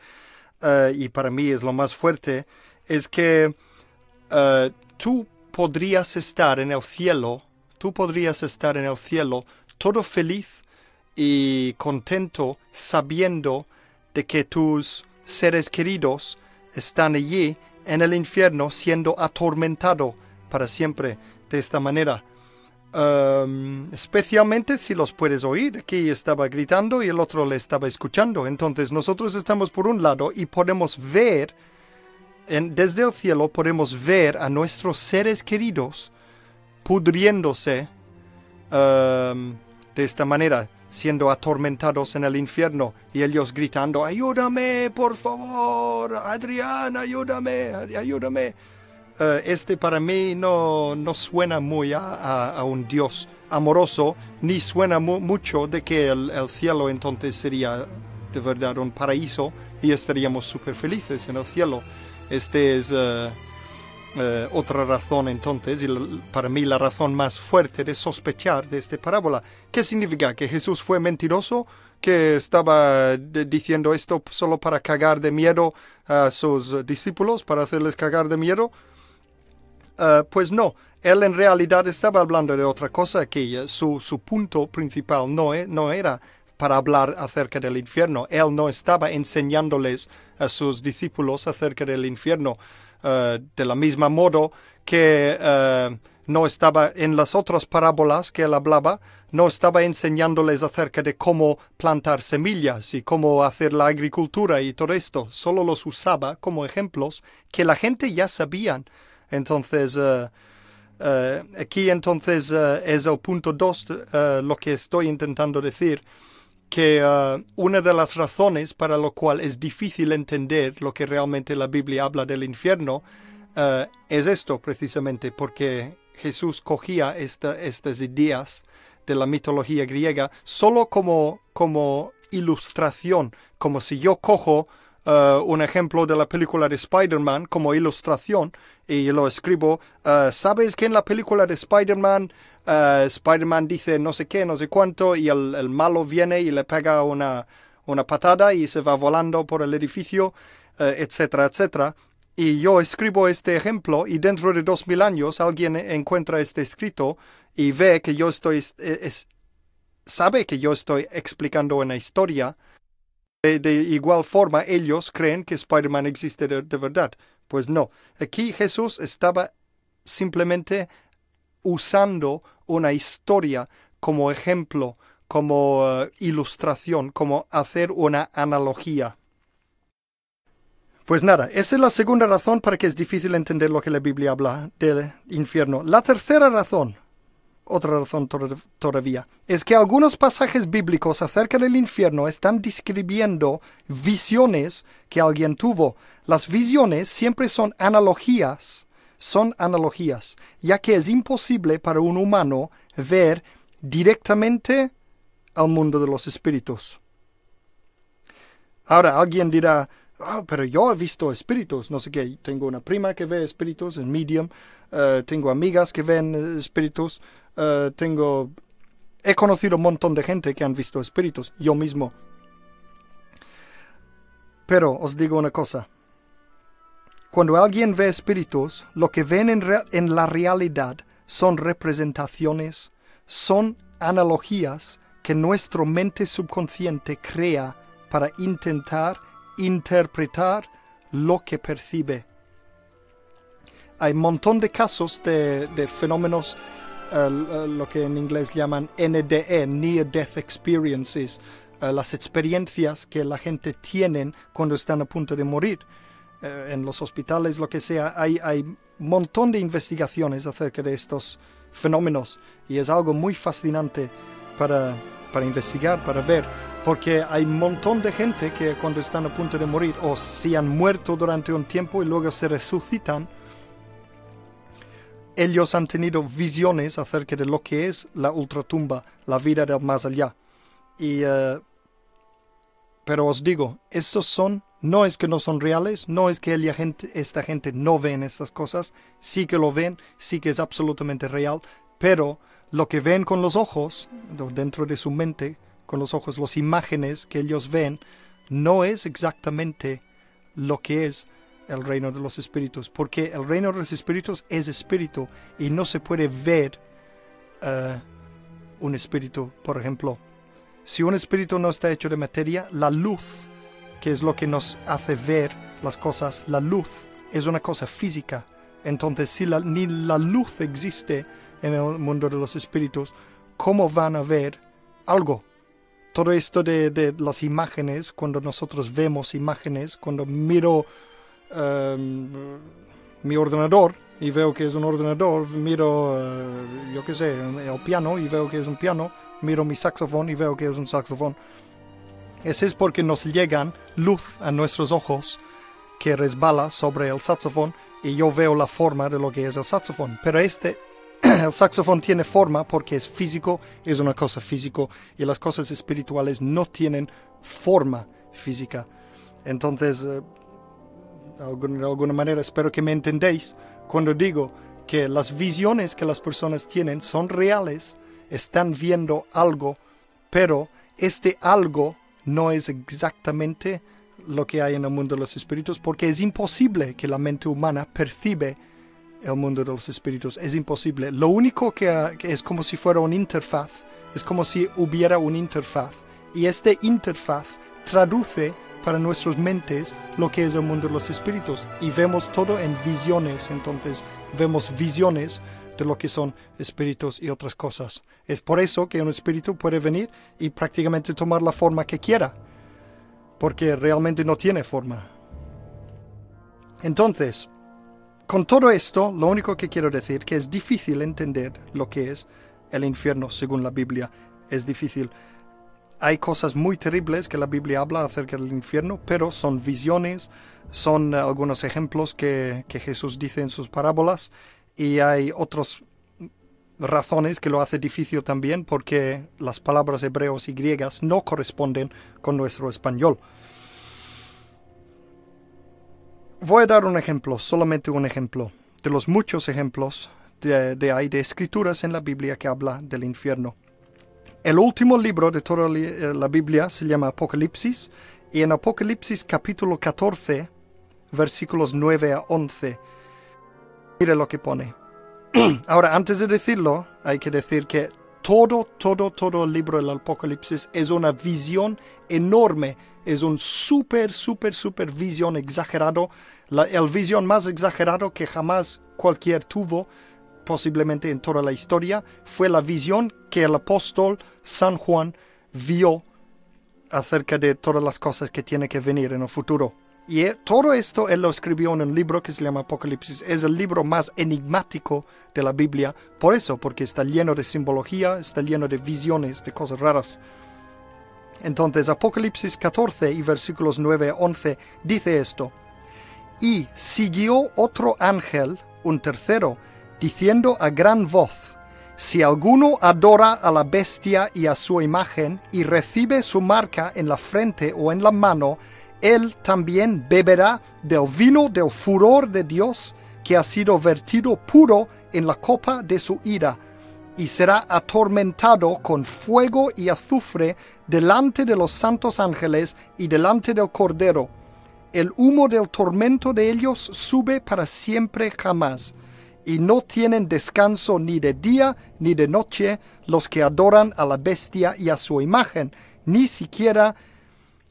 eh, y para mí es lo más fuerte, es que eh, tú podrías estar en el cielo, tú podrías estar en el cielo todo feliz y contento sabiendo de que tus seres queridos están allí en el infierno siendo atormentado para siempre de esta manera especialmente si los puedes oír. Aquí estaba gritando y el otro le estaba escuchando. Entonces nosotros estamos por un lado y podemos ver, desde el cielo podemos ver a nuestros seres queridos pudriéndose de esta manera, siendo atormentados en el infierno y ellos gritando, ayúdame, por favor, Adrián, ayúdame, ayúdame. Eh, este para mí no, no suena muy a, un Dios amoroso, ni suena mucho de que el, cielo entonces sería de verdad un paraíso y estaríamos súper felices en el cielo. Este es eh, eh, otra razón entonces, y para mí la razón más fuerte de sospechar de esta parábola. ¿Qué significa? ¿Que Jesús fue mentiroso? ¿Que estaba diciendo esto solo para cagar de miedo a sus discípulos, para hacerles cagar de miedo? Eh, pues no, él en realidad estaba hablando de otra cosa que su, su punto principal no, e, no era para hablar acerca del infierno. Él no estaba enseñándoles a sus discípulos acerca del infierno uh, de la misma modo que no estaba en las otras parábolas que él hablaba, no estaba enseñándoles acerca de cómo plantar semillas y cómo hacer la agricultura y todo esto. Solo los usaba como ejemplos que la gente ya sabían. Entonces, eh, eh, aquí entonces eh, es el punto 2 lo que estoy intentando decir, que una de las razones para lo cual es difícil entender lo que realmente la Biblia habla del infierno es esto precisamente, porque Jesús cogía estas ideas de la mitología griega solo como, como ilustración, como si yo cojo un ejemplo de la película de Spider-Man como ilustración y lo escribo. Uh, ¿Sabes que en la película de Spider-Man, uh, Spider-Man dice no sé qué, no sé cuánto y el, malo viene y le pega una, una, patada y se va volando por el edificio, etcétera, etcétera? Y yo escribo este ejemplo y dentro de dos mil años alguien encuentra este escrito y ve que yo estoy, sabe que yo estoy explicando una historia de, igual forma, ellos creen que Spider-Man existe de, verdad. Pues no, aquí Jesús estaba simplemente usando una historia como ejemplo, como eh, ilustración, como hacer una analogía. Pues nada, esa es la segunda razón para que es difícil entender lo que la Biblia habla del infierno. La tercera razón, otra razón todavía, es que algunos pasajes bíblicos acerca del infierno están describiendo visiones que alguien tuvo. Las visiones siempre son analogías, son analogías, ya que es imposible para un humano ver directamente al mundo de los espíritus. Ahora alguien dirá, Ah, pero yo he visto espíritus, no sé qué. Tengo una prima que ve espíritus en Medium, eh, tengo amigas que ven eh, espíritus, eh, tengo... He conocido un montón de gente que han visto espíritus, yo mismo. Pero os digo una cosa. Cuando alguien ve espíritus, lo que ven en, en la realidad son representaciones, son analogías que nuestra mente subconsciente crea para intentar interpretar lo que percibe. Hay un montón de casos de, fenómenos, eh, eh, lo que en inglés llaman NDE, Near Death Experiences, eh, las experiencias que la gente tiene cuando están a punto de morir. en los hospitales, lo que sea, hay, hay un montón de investigaciones acerca de estos fenómenos y es algo muy fascinante para, para investigar, para ver porque hay un montón de gente que cuando están a punto de morir o se han muerto durante un tiempo y luego se resucitan, ellos han tenido visiones acerca de lo que es la ultratumba, la vida del más allá. Y, eh, pero os digo, estos son, no es que no son reales, no es que esta gente no ven estas cosas, sí que lo ven, sí que es absolutamente real, pero lo que ven con los ojos, dentro de su mente, con los ojos, las imágenes que ellos ven, no es exactamente lo que es el reino de los espíritus, porque el reino de los espíritus es espíritu y no se puede ver eh, un espíritu, por ejemplo. Si un espíritu no está hecho de materia, la luz, que es lo que nos hace ver las cosas, la luz es una cosa física. Entonces, si ni la luz existe en el mundo de los espíritus, ¿cómo van a ver algo? todo esto de, las imágenes, cuando nosotros vemos imágenes, cuando miro em, mi ordenador y veo que es un ordenador, miro, eh, yo qué sé, el piano y veo que es un piano, miro mi saxofón y veo que es un saxofón. Eso es porque nos llegan luz a nuestros ojos que resbala sobre el saxofón y yo veo la forma de lo que es el saxofón. Pero este [CLEARS THROAT] el saxofón tiene forma porque es físico, es una cosa físico, y las cosas espirituales no tienen forma física. Entonces, eh, de alguna manera espero que me entendéis cuando digo que las visiones que las personas tienen son reales, están viendo algo, pero este algo no es exactamente lo que hay en el mundo de los espíritus, porque es imposible que la mente humana percibe el mundo de los espíritus. Es imposible. Lo único que, es como si fuera una interfaz, es como si hubiera una interfaz. Y este interfaz traduce para nuestras mentes lo que es el mundo de los espíritus. Y vemos todo en visiones, entonces vemos visiones de lo que son espíritus y otras cosas. Es por eso que un espíritu puede venir y prácticamente tomar la forma que quiera, porque realmente no tiene forma. Entonces, con todo esto, lo único que quiero decir que es difícil entender lo que es el infierno según la Biblia. Es difícil. Hay cosas muy terribles que la Biblia habla acerca del infierno, pero son visiones, son algunos ejemplos que, Jesús dice en sus parábolas y hay otras razones que lo hace difícil también porque las palabras hebreos y griegas no corresponden con nuestro español. Voy a dar un ejemplo, solamente un ejemplo, de los muchos ejemplos de, hay de escrituras en la Biblia que habla del infierno. El último libro de toda eh, la Biblia se llama Apocalipsis y en Apocalipsis capítulo 14, versículos 9 a 11, mire lo que pone. [CLEARS THROAT] Ahora, antes de decirlo, hay que decir que todo, todo, todo el libro del Apocalipsis es una visión enorme, es un súper, súper, súper visión exagerado, la, el visión más exagerado que jamás cualquier tuvo, posiblemente en toda la historia, fue la visión que el apóstol San Juan vio acerca de todas las cosas que tiene que venir en el futuro. Y eh, todo esto él lo escribió en un libro que se llama Apocalipsis. Es el libro más enigmático de la Biblia. Por eso, porque está lleno de simbología, está lleno de visiones, de cosas raras. Entonces, Apocalipsis 14 y versículos 9 a 11 dice esto. Y siguió otro ángel, un tercero, diciendo a gran voz, si alguno adora a la bestia y a su imagen y recibe su marca en la frente o en la mano, él también beberá del vino del furor de Dios que ha sido vertido puro en la copa de su ira, y será atormentado con fuego y azufre delante de los santos ángeles y delante del Cordero. El humo del tormento de ellos sube para siempre jamás, y no tienen descanso ni de día ni de noche los que adoran a la bestia y a su imagen, ni siquiera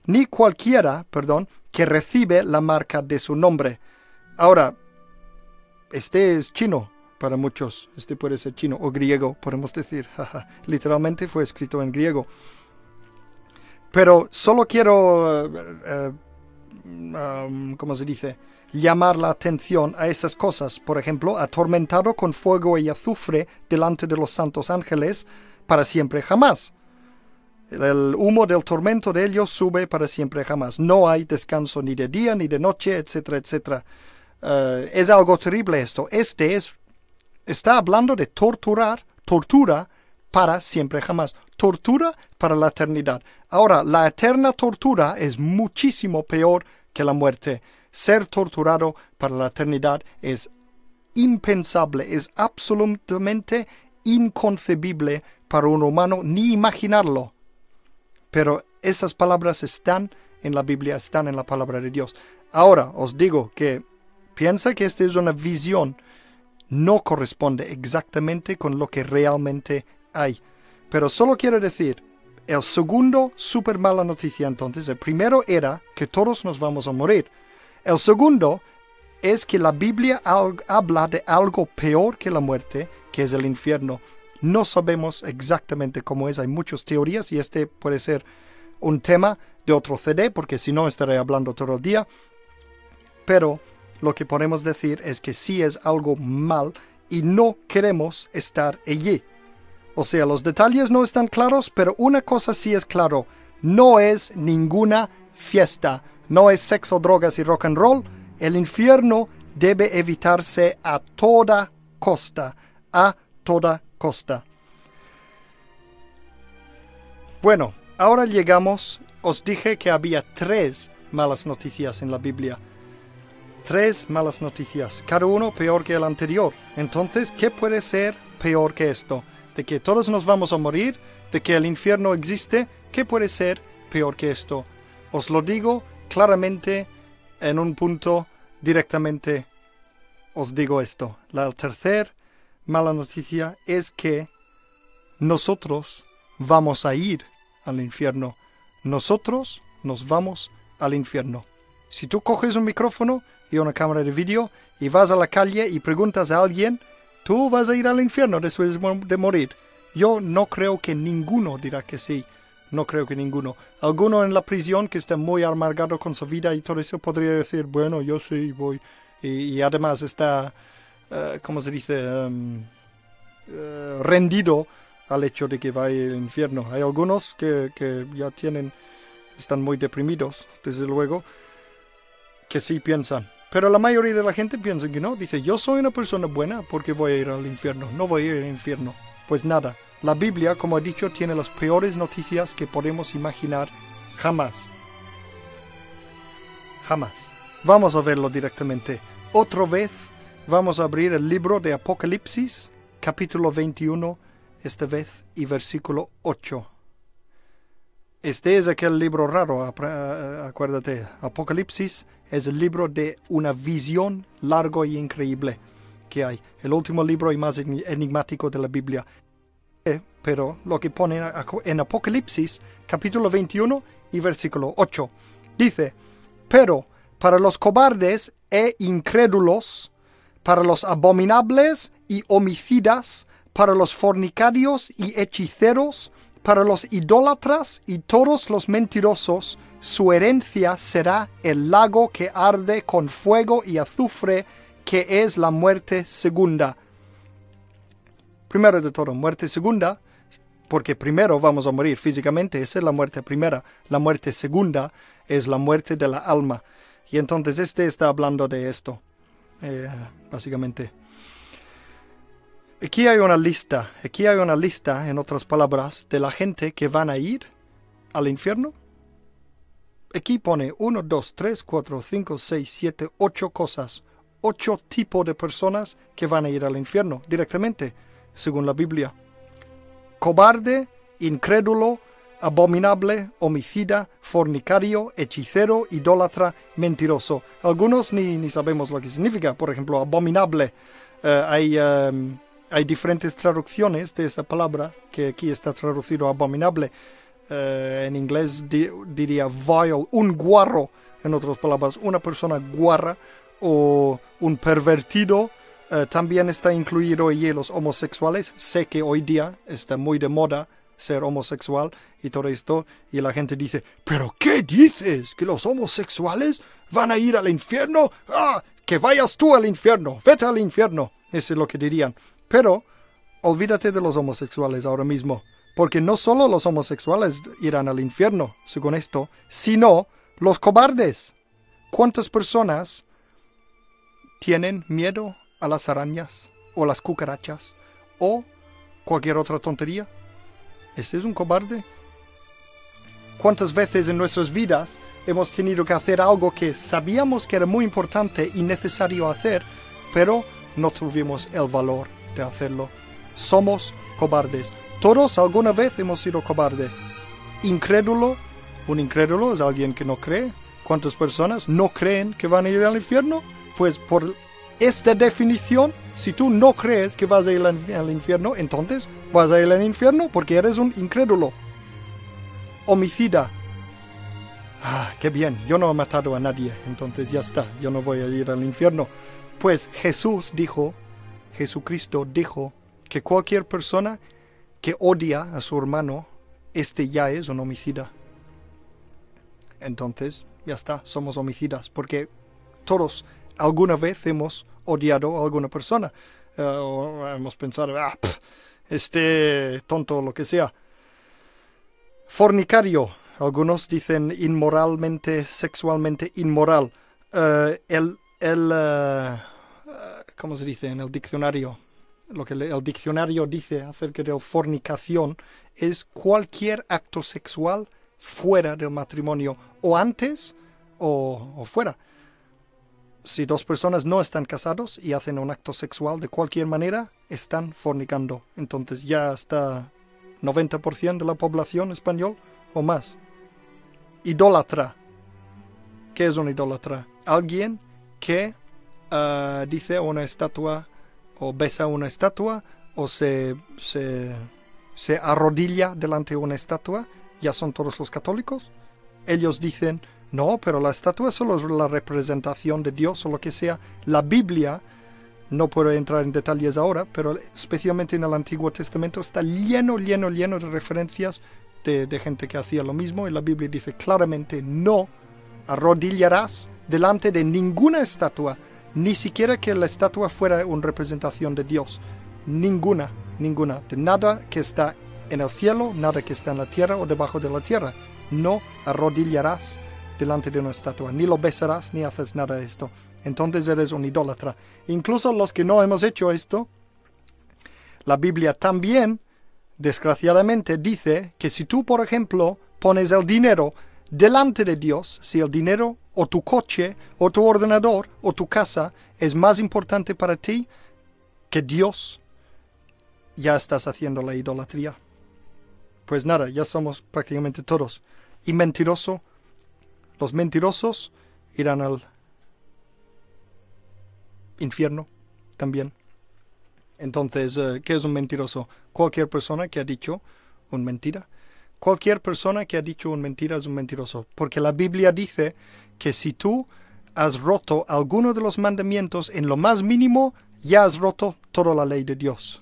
ni cualquiera, perdón, que recibe la marca de su nombre. Ahora, este es chino para muchos, este puede ser chino o griego, podemos decir. [LAUGHS] Literalmente fue escrito en griego. Pero solo quiero, eh, eh, um, ¿cómo se dice? Llamar la atención a esas cosas. Por ejemplo, atormentado con fuego y azufre delante de los santos ángeles para siempre jamás. El humo del tormento de ellos sube para siempre jamás. No hay descanso ni de día ni de noche, etcétera, etcétera. Eh, es algo terrible esto. Este es, está hablando de torturar, tortura para siempre jamás. Tortura para la eternidad. Ahora, la eterna tortura es muchísimo peor que la muerte. Ser torturado para la eternidad es impensable, es absolutamente inconcebible para un humano ni imaginarlo. Pero esas palabras están en la Biblia, están en la palabra de Dios. Ahora os digo que piensa que esta es una visión, no corresponde exactamente con lo que realmente hay. Pero solo quiero decir, el segundo super mala noticia entonces, el primero era que todos nos vamos a morir. El segundo es que la Biblia habla de algo peor que la muerte, que es el infierno. No sabemos exactamente cómo es, hay muchas teorías y este puede ser un tema de otro CD porque si no estaré hablando todo el día. Pero lo que podemos decir es que sí es algo mal y no queremos estar allí. O sea, los detalles no están claros, pero una cosa sí es claro, no es ninguna fiesta, no es sexo, drogas y rock and roll. El infierno debe evitarse a toda costa, a toda costa. Bueno, ahora llegamos, os dije que había tres malas noticias en la Biblia. Tres malas noticias, cada uno peor que el anterior. Entonces, ¿qué puede ser peor que esto? ¿De que todos nos vamos a morir? ¿De que el infierno existe? ¿Qué puede ser peor que esto? Os lo digo claramente en un punto directamente os digo esto. La tercera mala noticia es que nosotros vamos a ir al infierno. Nosotros nos vamos al infierno. Si tú coges un micrófono y una cámara de vídeo y vas a la calle y preguntas a alguien, tú vas a ir al infierno después de morir. Yo no creo que ninguno dirá que sí. No creo que ninguno. Alguno en la prisión que esté muy amargado con su vida y todo eso podría decir, bueno, yo sí voy. Y, además está eh, ¿cómo se dice? Em, eh, rendido al hecho de que va al infierno. Hay algunos que, que, ya tienen, están muy deprimidos, desde luego, que sí piensan. Pero la mayoría de la gente piensa que no. Dice, yo soy una persona buena porque voy a ir al infierno. No voy a ir al infierno. Pues nada, la Biblia, como he dicho, tiene las peores noticias que podemos imaginar jamás. Jamás. Vamos a verlo directamente. Otra vez Vamos a abrir el libro de Apocalipsis, capítulo 21, esta vez, y versículo 8. Este es aquel libro raro, eh, acuérdate. Apocalipsis es el libro de una visión largo y increíble que hay. El último libro y más enigmático de la Biblia. Pero lo que pone en Apocalipsis capítulo 21 y versículo 8. Dice, pero para los cobardes e incrédulos, para los abominables y homicidas, para los fornicarios y hechiceros, para los idólatras y todos los mentirosos, su herencia será el lago que arde con fuego y azufre, que es la muerte segunda. Primero de todo, muerte segunda, porque primero vamos a morir físicamente, esa es la muerte primera. La muerte segunda es la muerte de la alma. Y entonces este está hablando de esto, eh, básicamente. Aquí hay una lista, aquí hay una lista, en otras palabras, de la gente que van a ir al infierno. Aquí pone 1, 2, 3, 4, 5, 6, 7, 8 cosas, 8 tipos de personas que van a ir al infierno directamente, según la Biblia. Cobarde, incrédulo, abominable, homicida, fornicario, hechicero, idólatra, mentiroso. Algunos ni, ni sabemos lo que significa. Por ejemplo, abominable. Eh, hay, em, hay diferentes traducciones de esa palabra, que aquí está traducido abominable. Eh, en inglés diría vile, un guarro, en otras palabras, una persona guarra o un pervertido. Eh, también está incluido allí los homosexuales. Sé que hoy día está muy de moda ser homosexual y todo esto, y la gente dice, ¿pero qué dices? ¿Que los homosexuales van a ir al infierno? ¡Ah! Que vayas tú al infierno, vete al infierno. Eso es lo que dirían. Pero olvídate de los homosexuales ahora mismo, porque no solo los homosexuales irán al infierno, según esto, sino los cobardes. ¿Cuántas personas tienen miedo a las arañas o las cucarachas o cualquier otra tontería? ¿Este es un cobarde? ¿Cuántas veces en nuestras vidas hemos tenido que hacer algo que sabíamos que era muy importante y necesario hacer, pero no tuvimos el valor de hacerlo? Somos cobardes. Todos alguna vez hemos sido cobardes. Incrédulo, un incrédulo es alguien que no cree. ¿Cuántas personas no creen que van a ir al infierno? Pues por esta definición si tú no crees que vas a ir al infierno, entonces vas a ir al infierno porque eres un incrédulo. Homicida. Ah, qué bien, yo no he matado a nadie, entonces ya está, yo no voy a ir al infierno. Pues Jesús dijo, Jesucristo dijo que cualquier persona que odia a su hermano, este ya es un homicida. Entonces, ya está, somos homicidas, porque todos alguna vez hemos odiado a alguna persona. Eh, o hemos pensado, ah, este tonto, lo que sea. Fornicario. Algunos dicen inmoralmente, sexualmente inmoral. Eh, el, el uh, ¿cómo se dice en el diccionario? Lo que el diccionario dice acerca de fornicación es cualquier acto sexual fuera del matrimonio, o antes o fuera si dos personas no están casados y hacen un acto sexual de cualquier manera, están fornicando. Entonces ya está 90% de la población español o más. Idólatra. ¿Qué es un idólatra? Alguien que uh, dice una estatua o besa una estatua o se, se, se arrodilla delante de una estatua. Ya son todos los católicos. Ellos dicen no, pero la estatua solo es la representación de Dios o lo que sea. La Biblia, no puedo entrar en detalles ahora, pero especialmente en el Antiguo Testamento está lleno, lleno, lleno de referencias de, de gente que hacía lo mismo. Y la Biblia dice claramente, no arrodillarás delante de ninguna estatua, ni siquiera que la estatua fuera una representación de Dios. Ninguna, ninguna. De nada que está en el cielo, nada que está en la tierra o debajo de la tierra. No arrodillarás delante de una estatua, ni lo besarás ni haces nada de esto. Entonces eres un idólatra. Incluso los que no hemos hecho esto, la Biblia también, desgraciadamente, dice que si tú, por ejemplo, pones el dinero delante de Dios, si el dinero o tu coche o tu ordenador o tu casa es más importante para ti que Dios, ya estás haciendo la idolatría. Pues nada, ya somos prácticamente todos. Y mentiroso los mentirosos irán al infierno también. Entonces, eh, ¿qué es un mentiroso? Cualquier persona que ha dicho una mentira. Cualquier persona que ha dicho una mentira es un mentiroso. Porque la Biblia dice que si tú has roto alguno de los mandamientos en lo más mínimo, ya has roto toda la ley de Dios.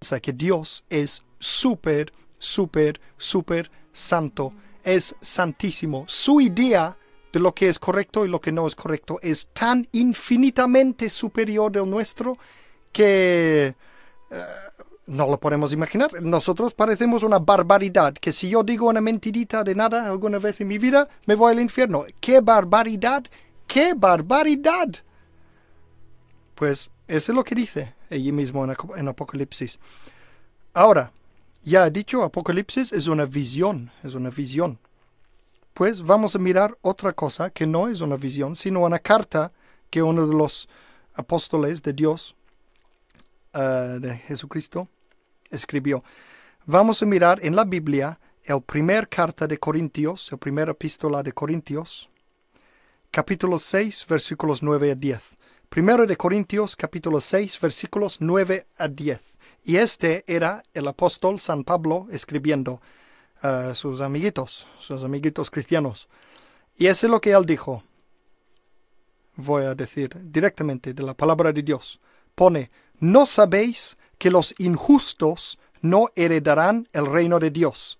Sea que Dios es súper, súper, súper santo. Es santísimo. Su idea de lo que es correcto y lo que no es correcto es tan infinitamente superior del nuestro que eh, no lo podemos imaginar. Nosotros parecemos una barbaridad, que si yo digo una mentirita de nada alguna vez en mi vida, me voy al infierno. ¡Qué barbaridad! ¡Qué barbaridad! Pues eso es lo que dice allí mismo en Apocalipsis. Ahora, ya dicho, Apocalipsis es una visión, es una visión pues vamos a mirar otra cosa que no es una visión, sino una carta que uno de los apóstoles de Dios, eh, de Jesucristo, escribió. Vamos a mirar en la Biblia el primer carta de Corintios, el primer epístola de Corintios, capítulo 6, versículos 9 a 10. Primero de Corintios, capítulo 6, versículos 9 a 10. Y este era el apóstol San Pablo escribiendo a sus amiguitos, sus amiguitos cristianos. Y eso es lo que él dijo. Voy a decir directamente de la palabra de Dios. Pone, ¿no sabéis que los injustos no heredarán el reino de Dios?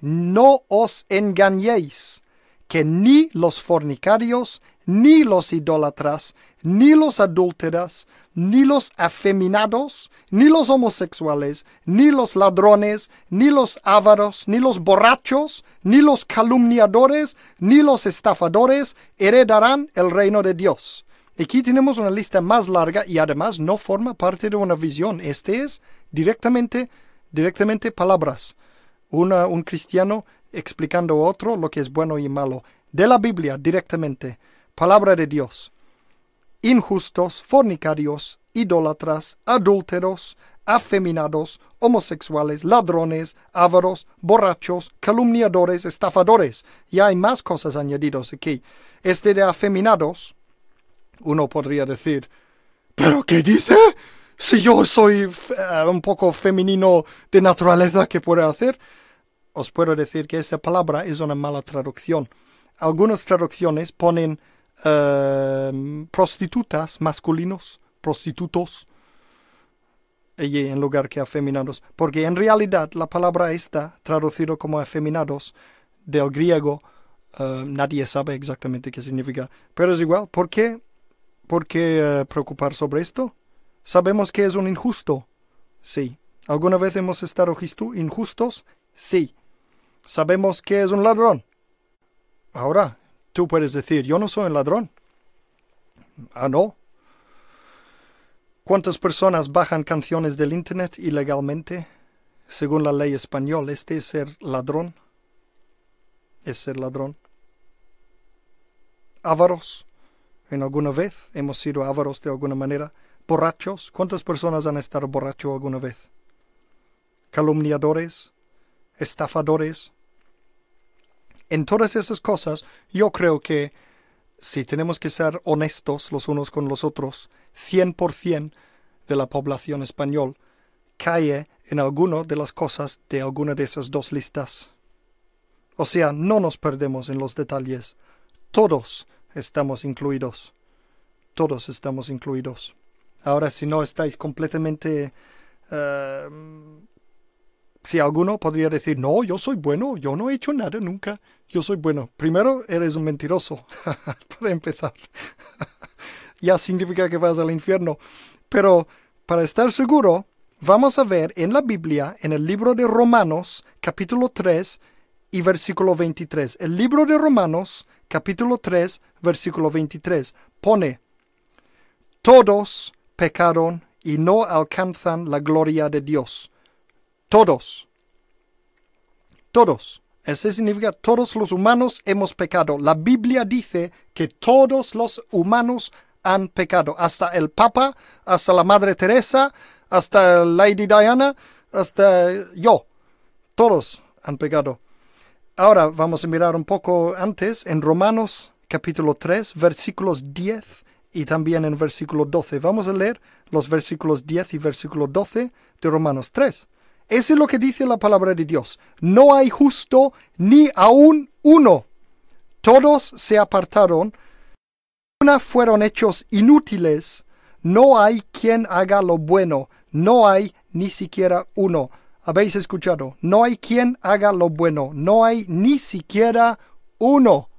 No os engañéis, que ni los fornicarios, ni los idólatras, ni los adúlteras, ni los afeminados, ni los homosexuales, ni los ladrones, ni los ávaros, ni los borrachos, ni los calumniadores, ni los estafadores heredarán el reino de Dios. Aquí tenemos una lista más larga y además no forma parte de una visión. Este es directamente, directamente palabras. Una, un cristiano explicando otro lo que es bueno y malo. De la Biblia directamente. Palabra de Dios injustos, fornicarios, idólatras, adúlteros, afeminados, homosexuales, ladrones, ávaros, borrachos, calumniadores, estafadores. Y hay más cosas añadidas aquí. Este de afeminados, uno podría decir, ¿pero qué dice? Si yo soy eh, un poco femenino de naturaleza, ¿qué puedo hacer? Os puedo decir que esa palabra es una mala traducción. Algunas traducciones ponen Em, prostitutas masculinos, prostitutos, en lugar que afeminados, porque en realidad la palabra está traducido como afeminados del griego, em, nadie sabe exactamente qué significa, pero es igual, ¿por qué? ¿Por qué eh, preocupar sobre esto? Sabemos que es un injusto, sí. ¿Alguna vez hemos estado injustos? Sí. ¿Sabemos que es un ladrón? Ahora, Tú puedes decir, yo no soy un ladrón. Ah, no. ¿Cuántas personas bajan canciones del Internet ilegalmente? Según la ley española, ¿este es ser ladrón? ¿Es ser ladrón? Ávaros. ¿En alguna vez hemos sido ávaros de alguna manera? ¿Borrachos? ¿Cuántas personas han estado borrachos alguna vez? ¿Calumniadores? ¿Estafadores? En todas esas cosas, yo creo que si tenemos que ser honestos los unos con los otros, 100% de la población español cae en alguna de las cosas de alguna de esas dos listas. O sea, no nos perdemos en los detalles. Todos estamos incluidos. Todos estamos incluidos. Ahora, si no estáis completamente eh, si alguno podría decir, no, yo soy bueno, yo no he hecho nada nunca, yo soy bueno. Primero, eres un mentiroso, [LAUGHS] para empezar. [LAUGHS] ya significa que vas al infierno. Pero, para estar seguro, vamos a ver en la Biblia, en el libro de Romanos, capítulo 3 y versículo 23. El libro de Romanos, capítulo 3, versículo 23, pone, todos pecaron y no alcanzan la gloria de Dios todos. Todos. Eso significa todos los humanos hemos pecado. La Biblia dice que todos los humanos han pecado. Hasta el Papa, hasta la Madre Teresa, hasta Lady Diana, hasta yo. Todos han pecado. Ahora vamos a mirar un poco antes en Romanos capítulo 3 versículos 10 y también en versículo 12. Vamos a leer los versículos 10 y versículo 12 de Romanos 3. Eso es lo que dice la palabra de Dios. No hay justo ni aún uno. Todos se apartaron, una fueron hechos inútiles. No hay quien haga lo bueno, no hay ni siquiera uno. Habéis escuchado, no hay quien haga lo bueno, no hay ni siquiera uno.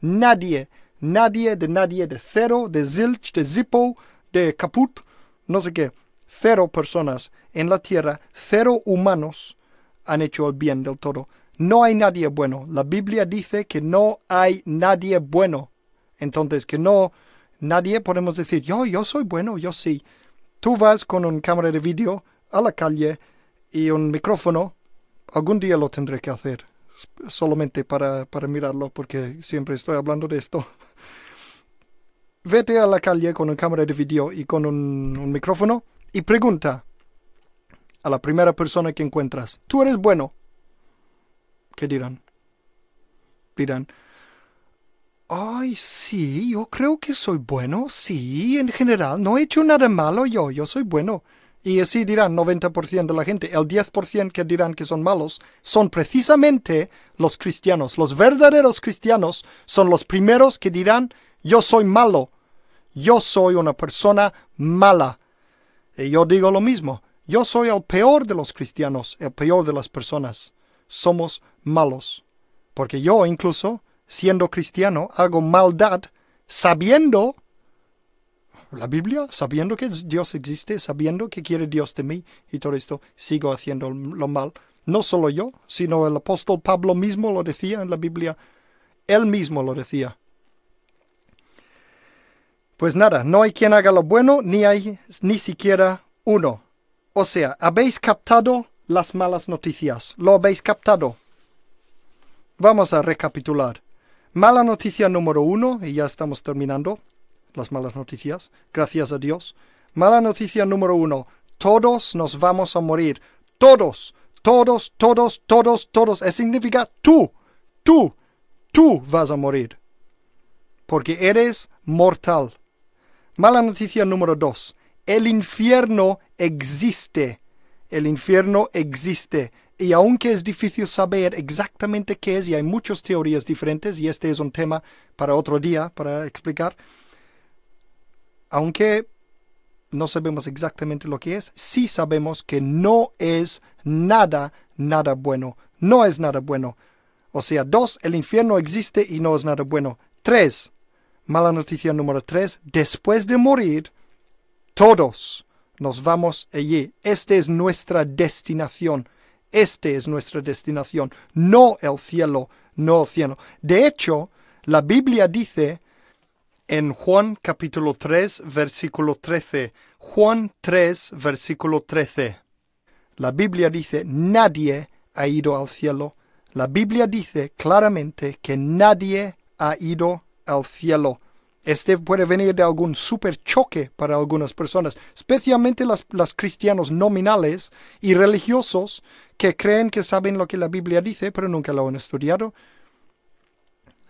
Nadie, nadie de nadie, de cero, de zilch, de zippo, de caput, no sé qué. Cero personas en la tierra, cero humanos han hecho el bien del todo. No hay nadie bueno. La Biblia dice que no hay nadie bueno. Entonces, que no, nadie podemos decir, yo, yo soy bueno, yo sí. Tú vas con un cámara de vídeo a la calle y un micrófono. Algún día lo tendré que hacer, solamente para, para mirarlo, porque siempre estoy hablando de esto. [LAUGHS] Vete a la calle con una cámara de vídeo y con un micrófono y pregunta a la primera persona que encuentras, ¿tú eres bueno? ¿Qué dirán? Dirán, Ay, sí, yo creo que soy bueno, sí, en general, no he hecho nada malo yo, yo soy bueno. Y así dirán 90% de la gente. El 10% que dirán que son malos son precisamente los cristianos. Los verdaderos cristianos son los primeros que dirán yo soy malo. Yo soy una persona mala. Y yo digo lo mismo. Yo soy el peor de los cristianos, el peor de las personas. Somos malos. Porque yo incluso siendo cristiano, hago maldad sabiendo la Biblia, sabiendo que Dios existe, sabiendo que quiere Dios de mí y todo esto, sigo haciendo lo mal. No solo yo, sino el apóstol Pablo mismo lo decía en la Biblia. Él mismo lo decía. Pues nada, no hay quien haga lo bueno, ni hay ni siquiera uno. O sea, habéis captado las malas noticias. Lo habéis captado. Vamos a recapitular. Mala noticia número uno, y ya estamos terminando las malas noticias, gracias a Dios. Mala noticia número uno, todos nos vamos a morir. Todos, todos, todos, todos, todos. Eso significa tú, tú, tú vas a morir. Porque eres mortal. Mala noticia número dos, el infierno existe. El infierno existe. Y aunque es difícil saber exactamente qué es, y hay muchas teorías diferentes, y este es un tema para otro día para explicar, aunque no sabemos exactamente lo que es, sí sabemos que no es nada, nada bueno. No es nada bueno. O sea, dos, el infierno existe y no es nada bueno. Tres, mala noticia número tres, después de morir, todos nos vamos allí. Esta es nuestra destinación. Este es nuestra destinación, no el cielo, no el cielo. De hecho, la Biblia dice en Juan capítulo 3, versículo 13, Juan 3, versículo 13, la Biblia dice, nadie ha ido al cielo. La Biblia dice claramente que nadie ha ido al cielo. Este puede venir de algún super choque para algunas personas, especialmente los cristianos nominales y religiosos que creen que saben lo que la Biblia dice, pero nunca lo han estudiado.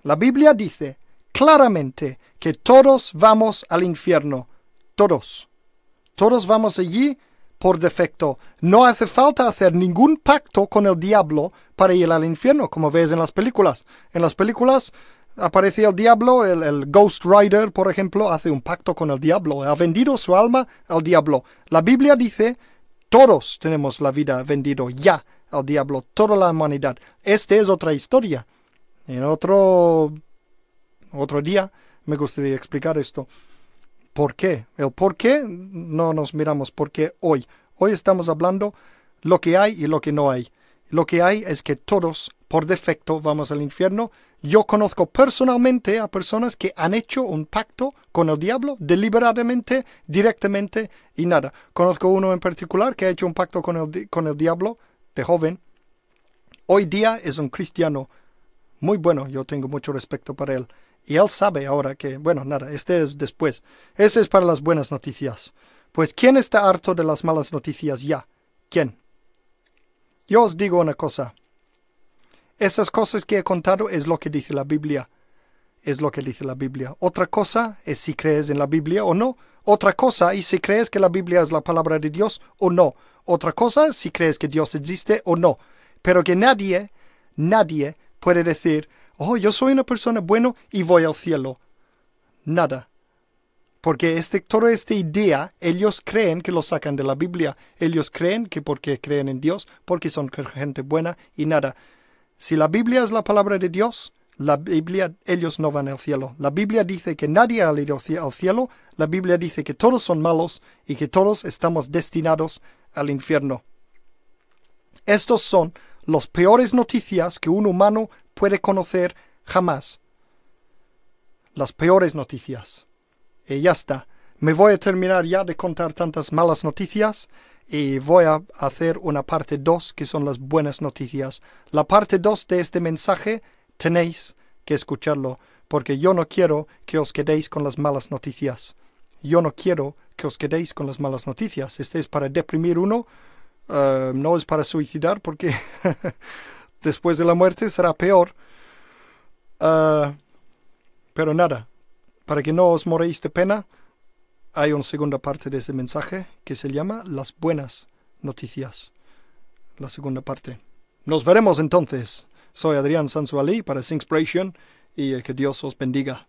La Biblia dice claramente que todos vamos al infierno, todos. Todos vamos allí por defecto. No hace falta hacer ningún pacto con el diablo para ir al infierno, como ves en las películas. En las películas aparece el diablo, el, Ghost Rider, por ejemplo, hace un pacto con el diablo, ha vendido su alma al diablo. La Biblia dice, todos tenemos la vida vendido ya al diablo, toda la humanidad. Esta es otra historia. En otro, otro día me gustaría explicar esto. ¿Por qué? El por qué no nos miramos porque hoy. Hoy estamos hablando lo que hay y lo que no hay. Lo que hay es que todos, por defecto, vamos al infierno yo conozco personalmente a personas que han hecho un pacto con el diablo deliberadamente, directamente y nada. Conozco uno en particular que ha hecho un pacto con el, con el diablo de joven. Hoy día es un cristiano muy bueno, yo tengo mucho respeto para él. Y él sabe ahora que, bueno, nada, este es después. Ese es para las buenas noticias. Pues, ¿quién está harto de las malas noticias ya? ¿Quién? Yo os digo una cosa. Esas cosas que he contado es lo que dice la Biblia. es lo que dice la Biblia. Otra cosa es si crees en la Biblia o no. Otra cosa es si crees que la Biblia es la palabra de Dios o no. Otra cosa es si crees que Dios existe o no. Pero que nadie, nadie puede decir, oh, yo soy una persona buena y voy al cielo. Nada. Porque este, toda esta idea, ellos creen que lo sacan de la Biblia. Ellos creen que porque creen en Dios, porque son gente buena y nada. Si la Biblia es la palabra de Dios, la Biblia, ellos no van al cielo. La Biblia dice que nadie ha ido al cielo. La Biblia dice que todos son malos y que todos estamos destinados al infierno. Estos son las peores noticias que un humano puede conocer jamás. Las peores noticias. Y ya está. Me voy a terminar ya de contar tantas malas noticias y voy a hacer una parte 2 que son las buenas noticias. La parte 2 de este mensaje tenéis que escucharlo porque yo no quiero que os quedéis con las malas noticias. Yo no quiero que os quedéis con las malas noticias. Este es para deprimir uno, eh, no es para suicidar porque [LAUGHS] después de la muerte será peor. Eh, pero nada, para que no os moréis de pena, hay una segunda parte de este mensaje que se llama Las buenas noticias. La segunda parte. Nos veremos entonces. Soy Adrián Sansualí para Singspiration y que Dios os bendiga.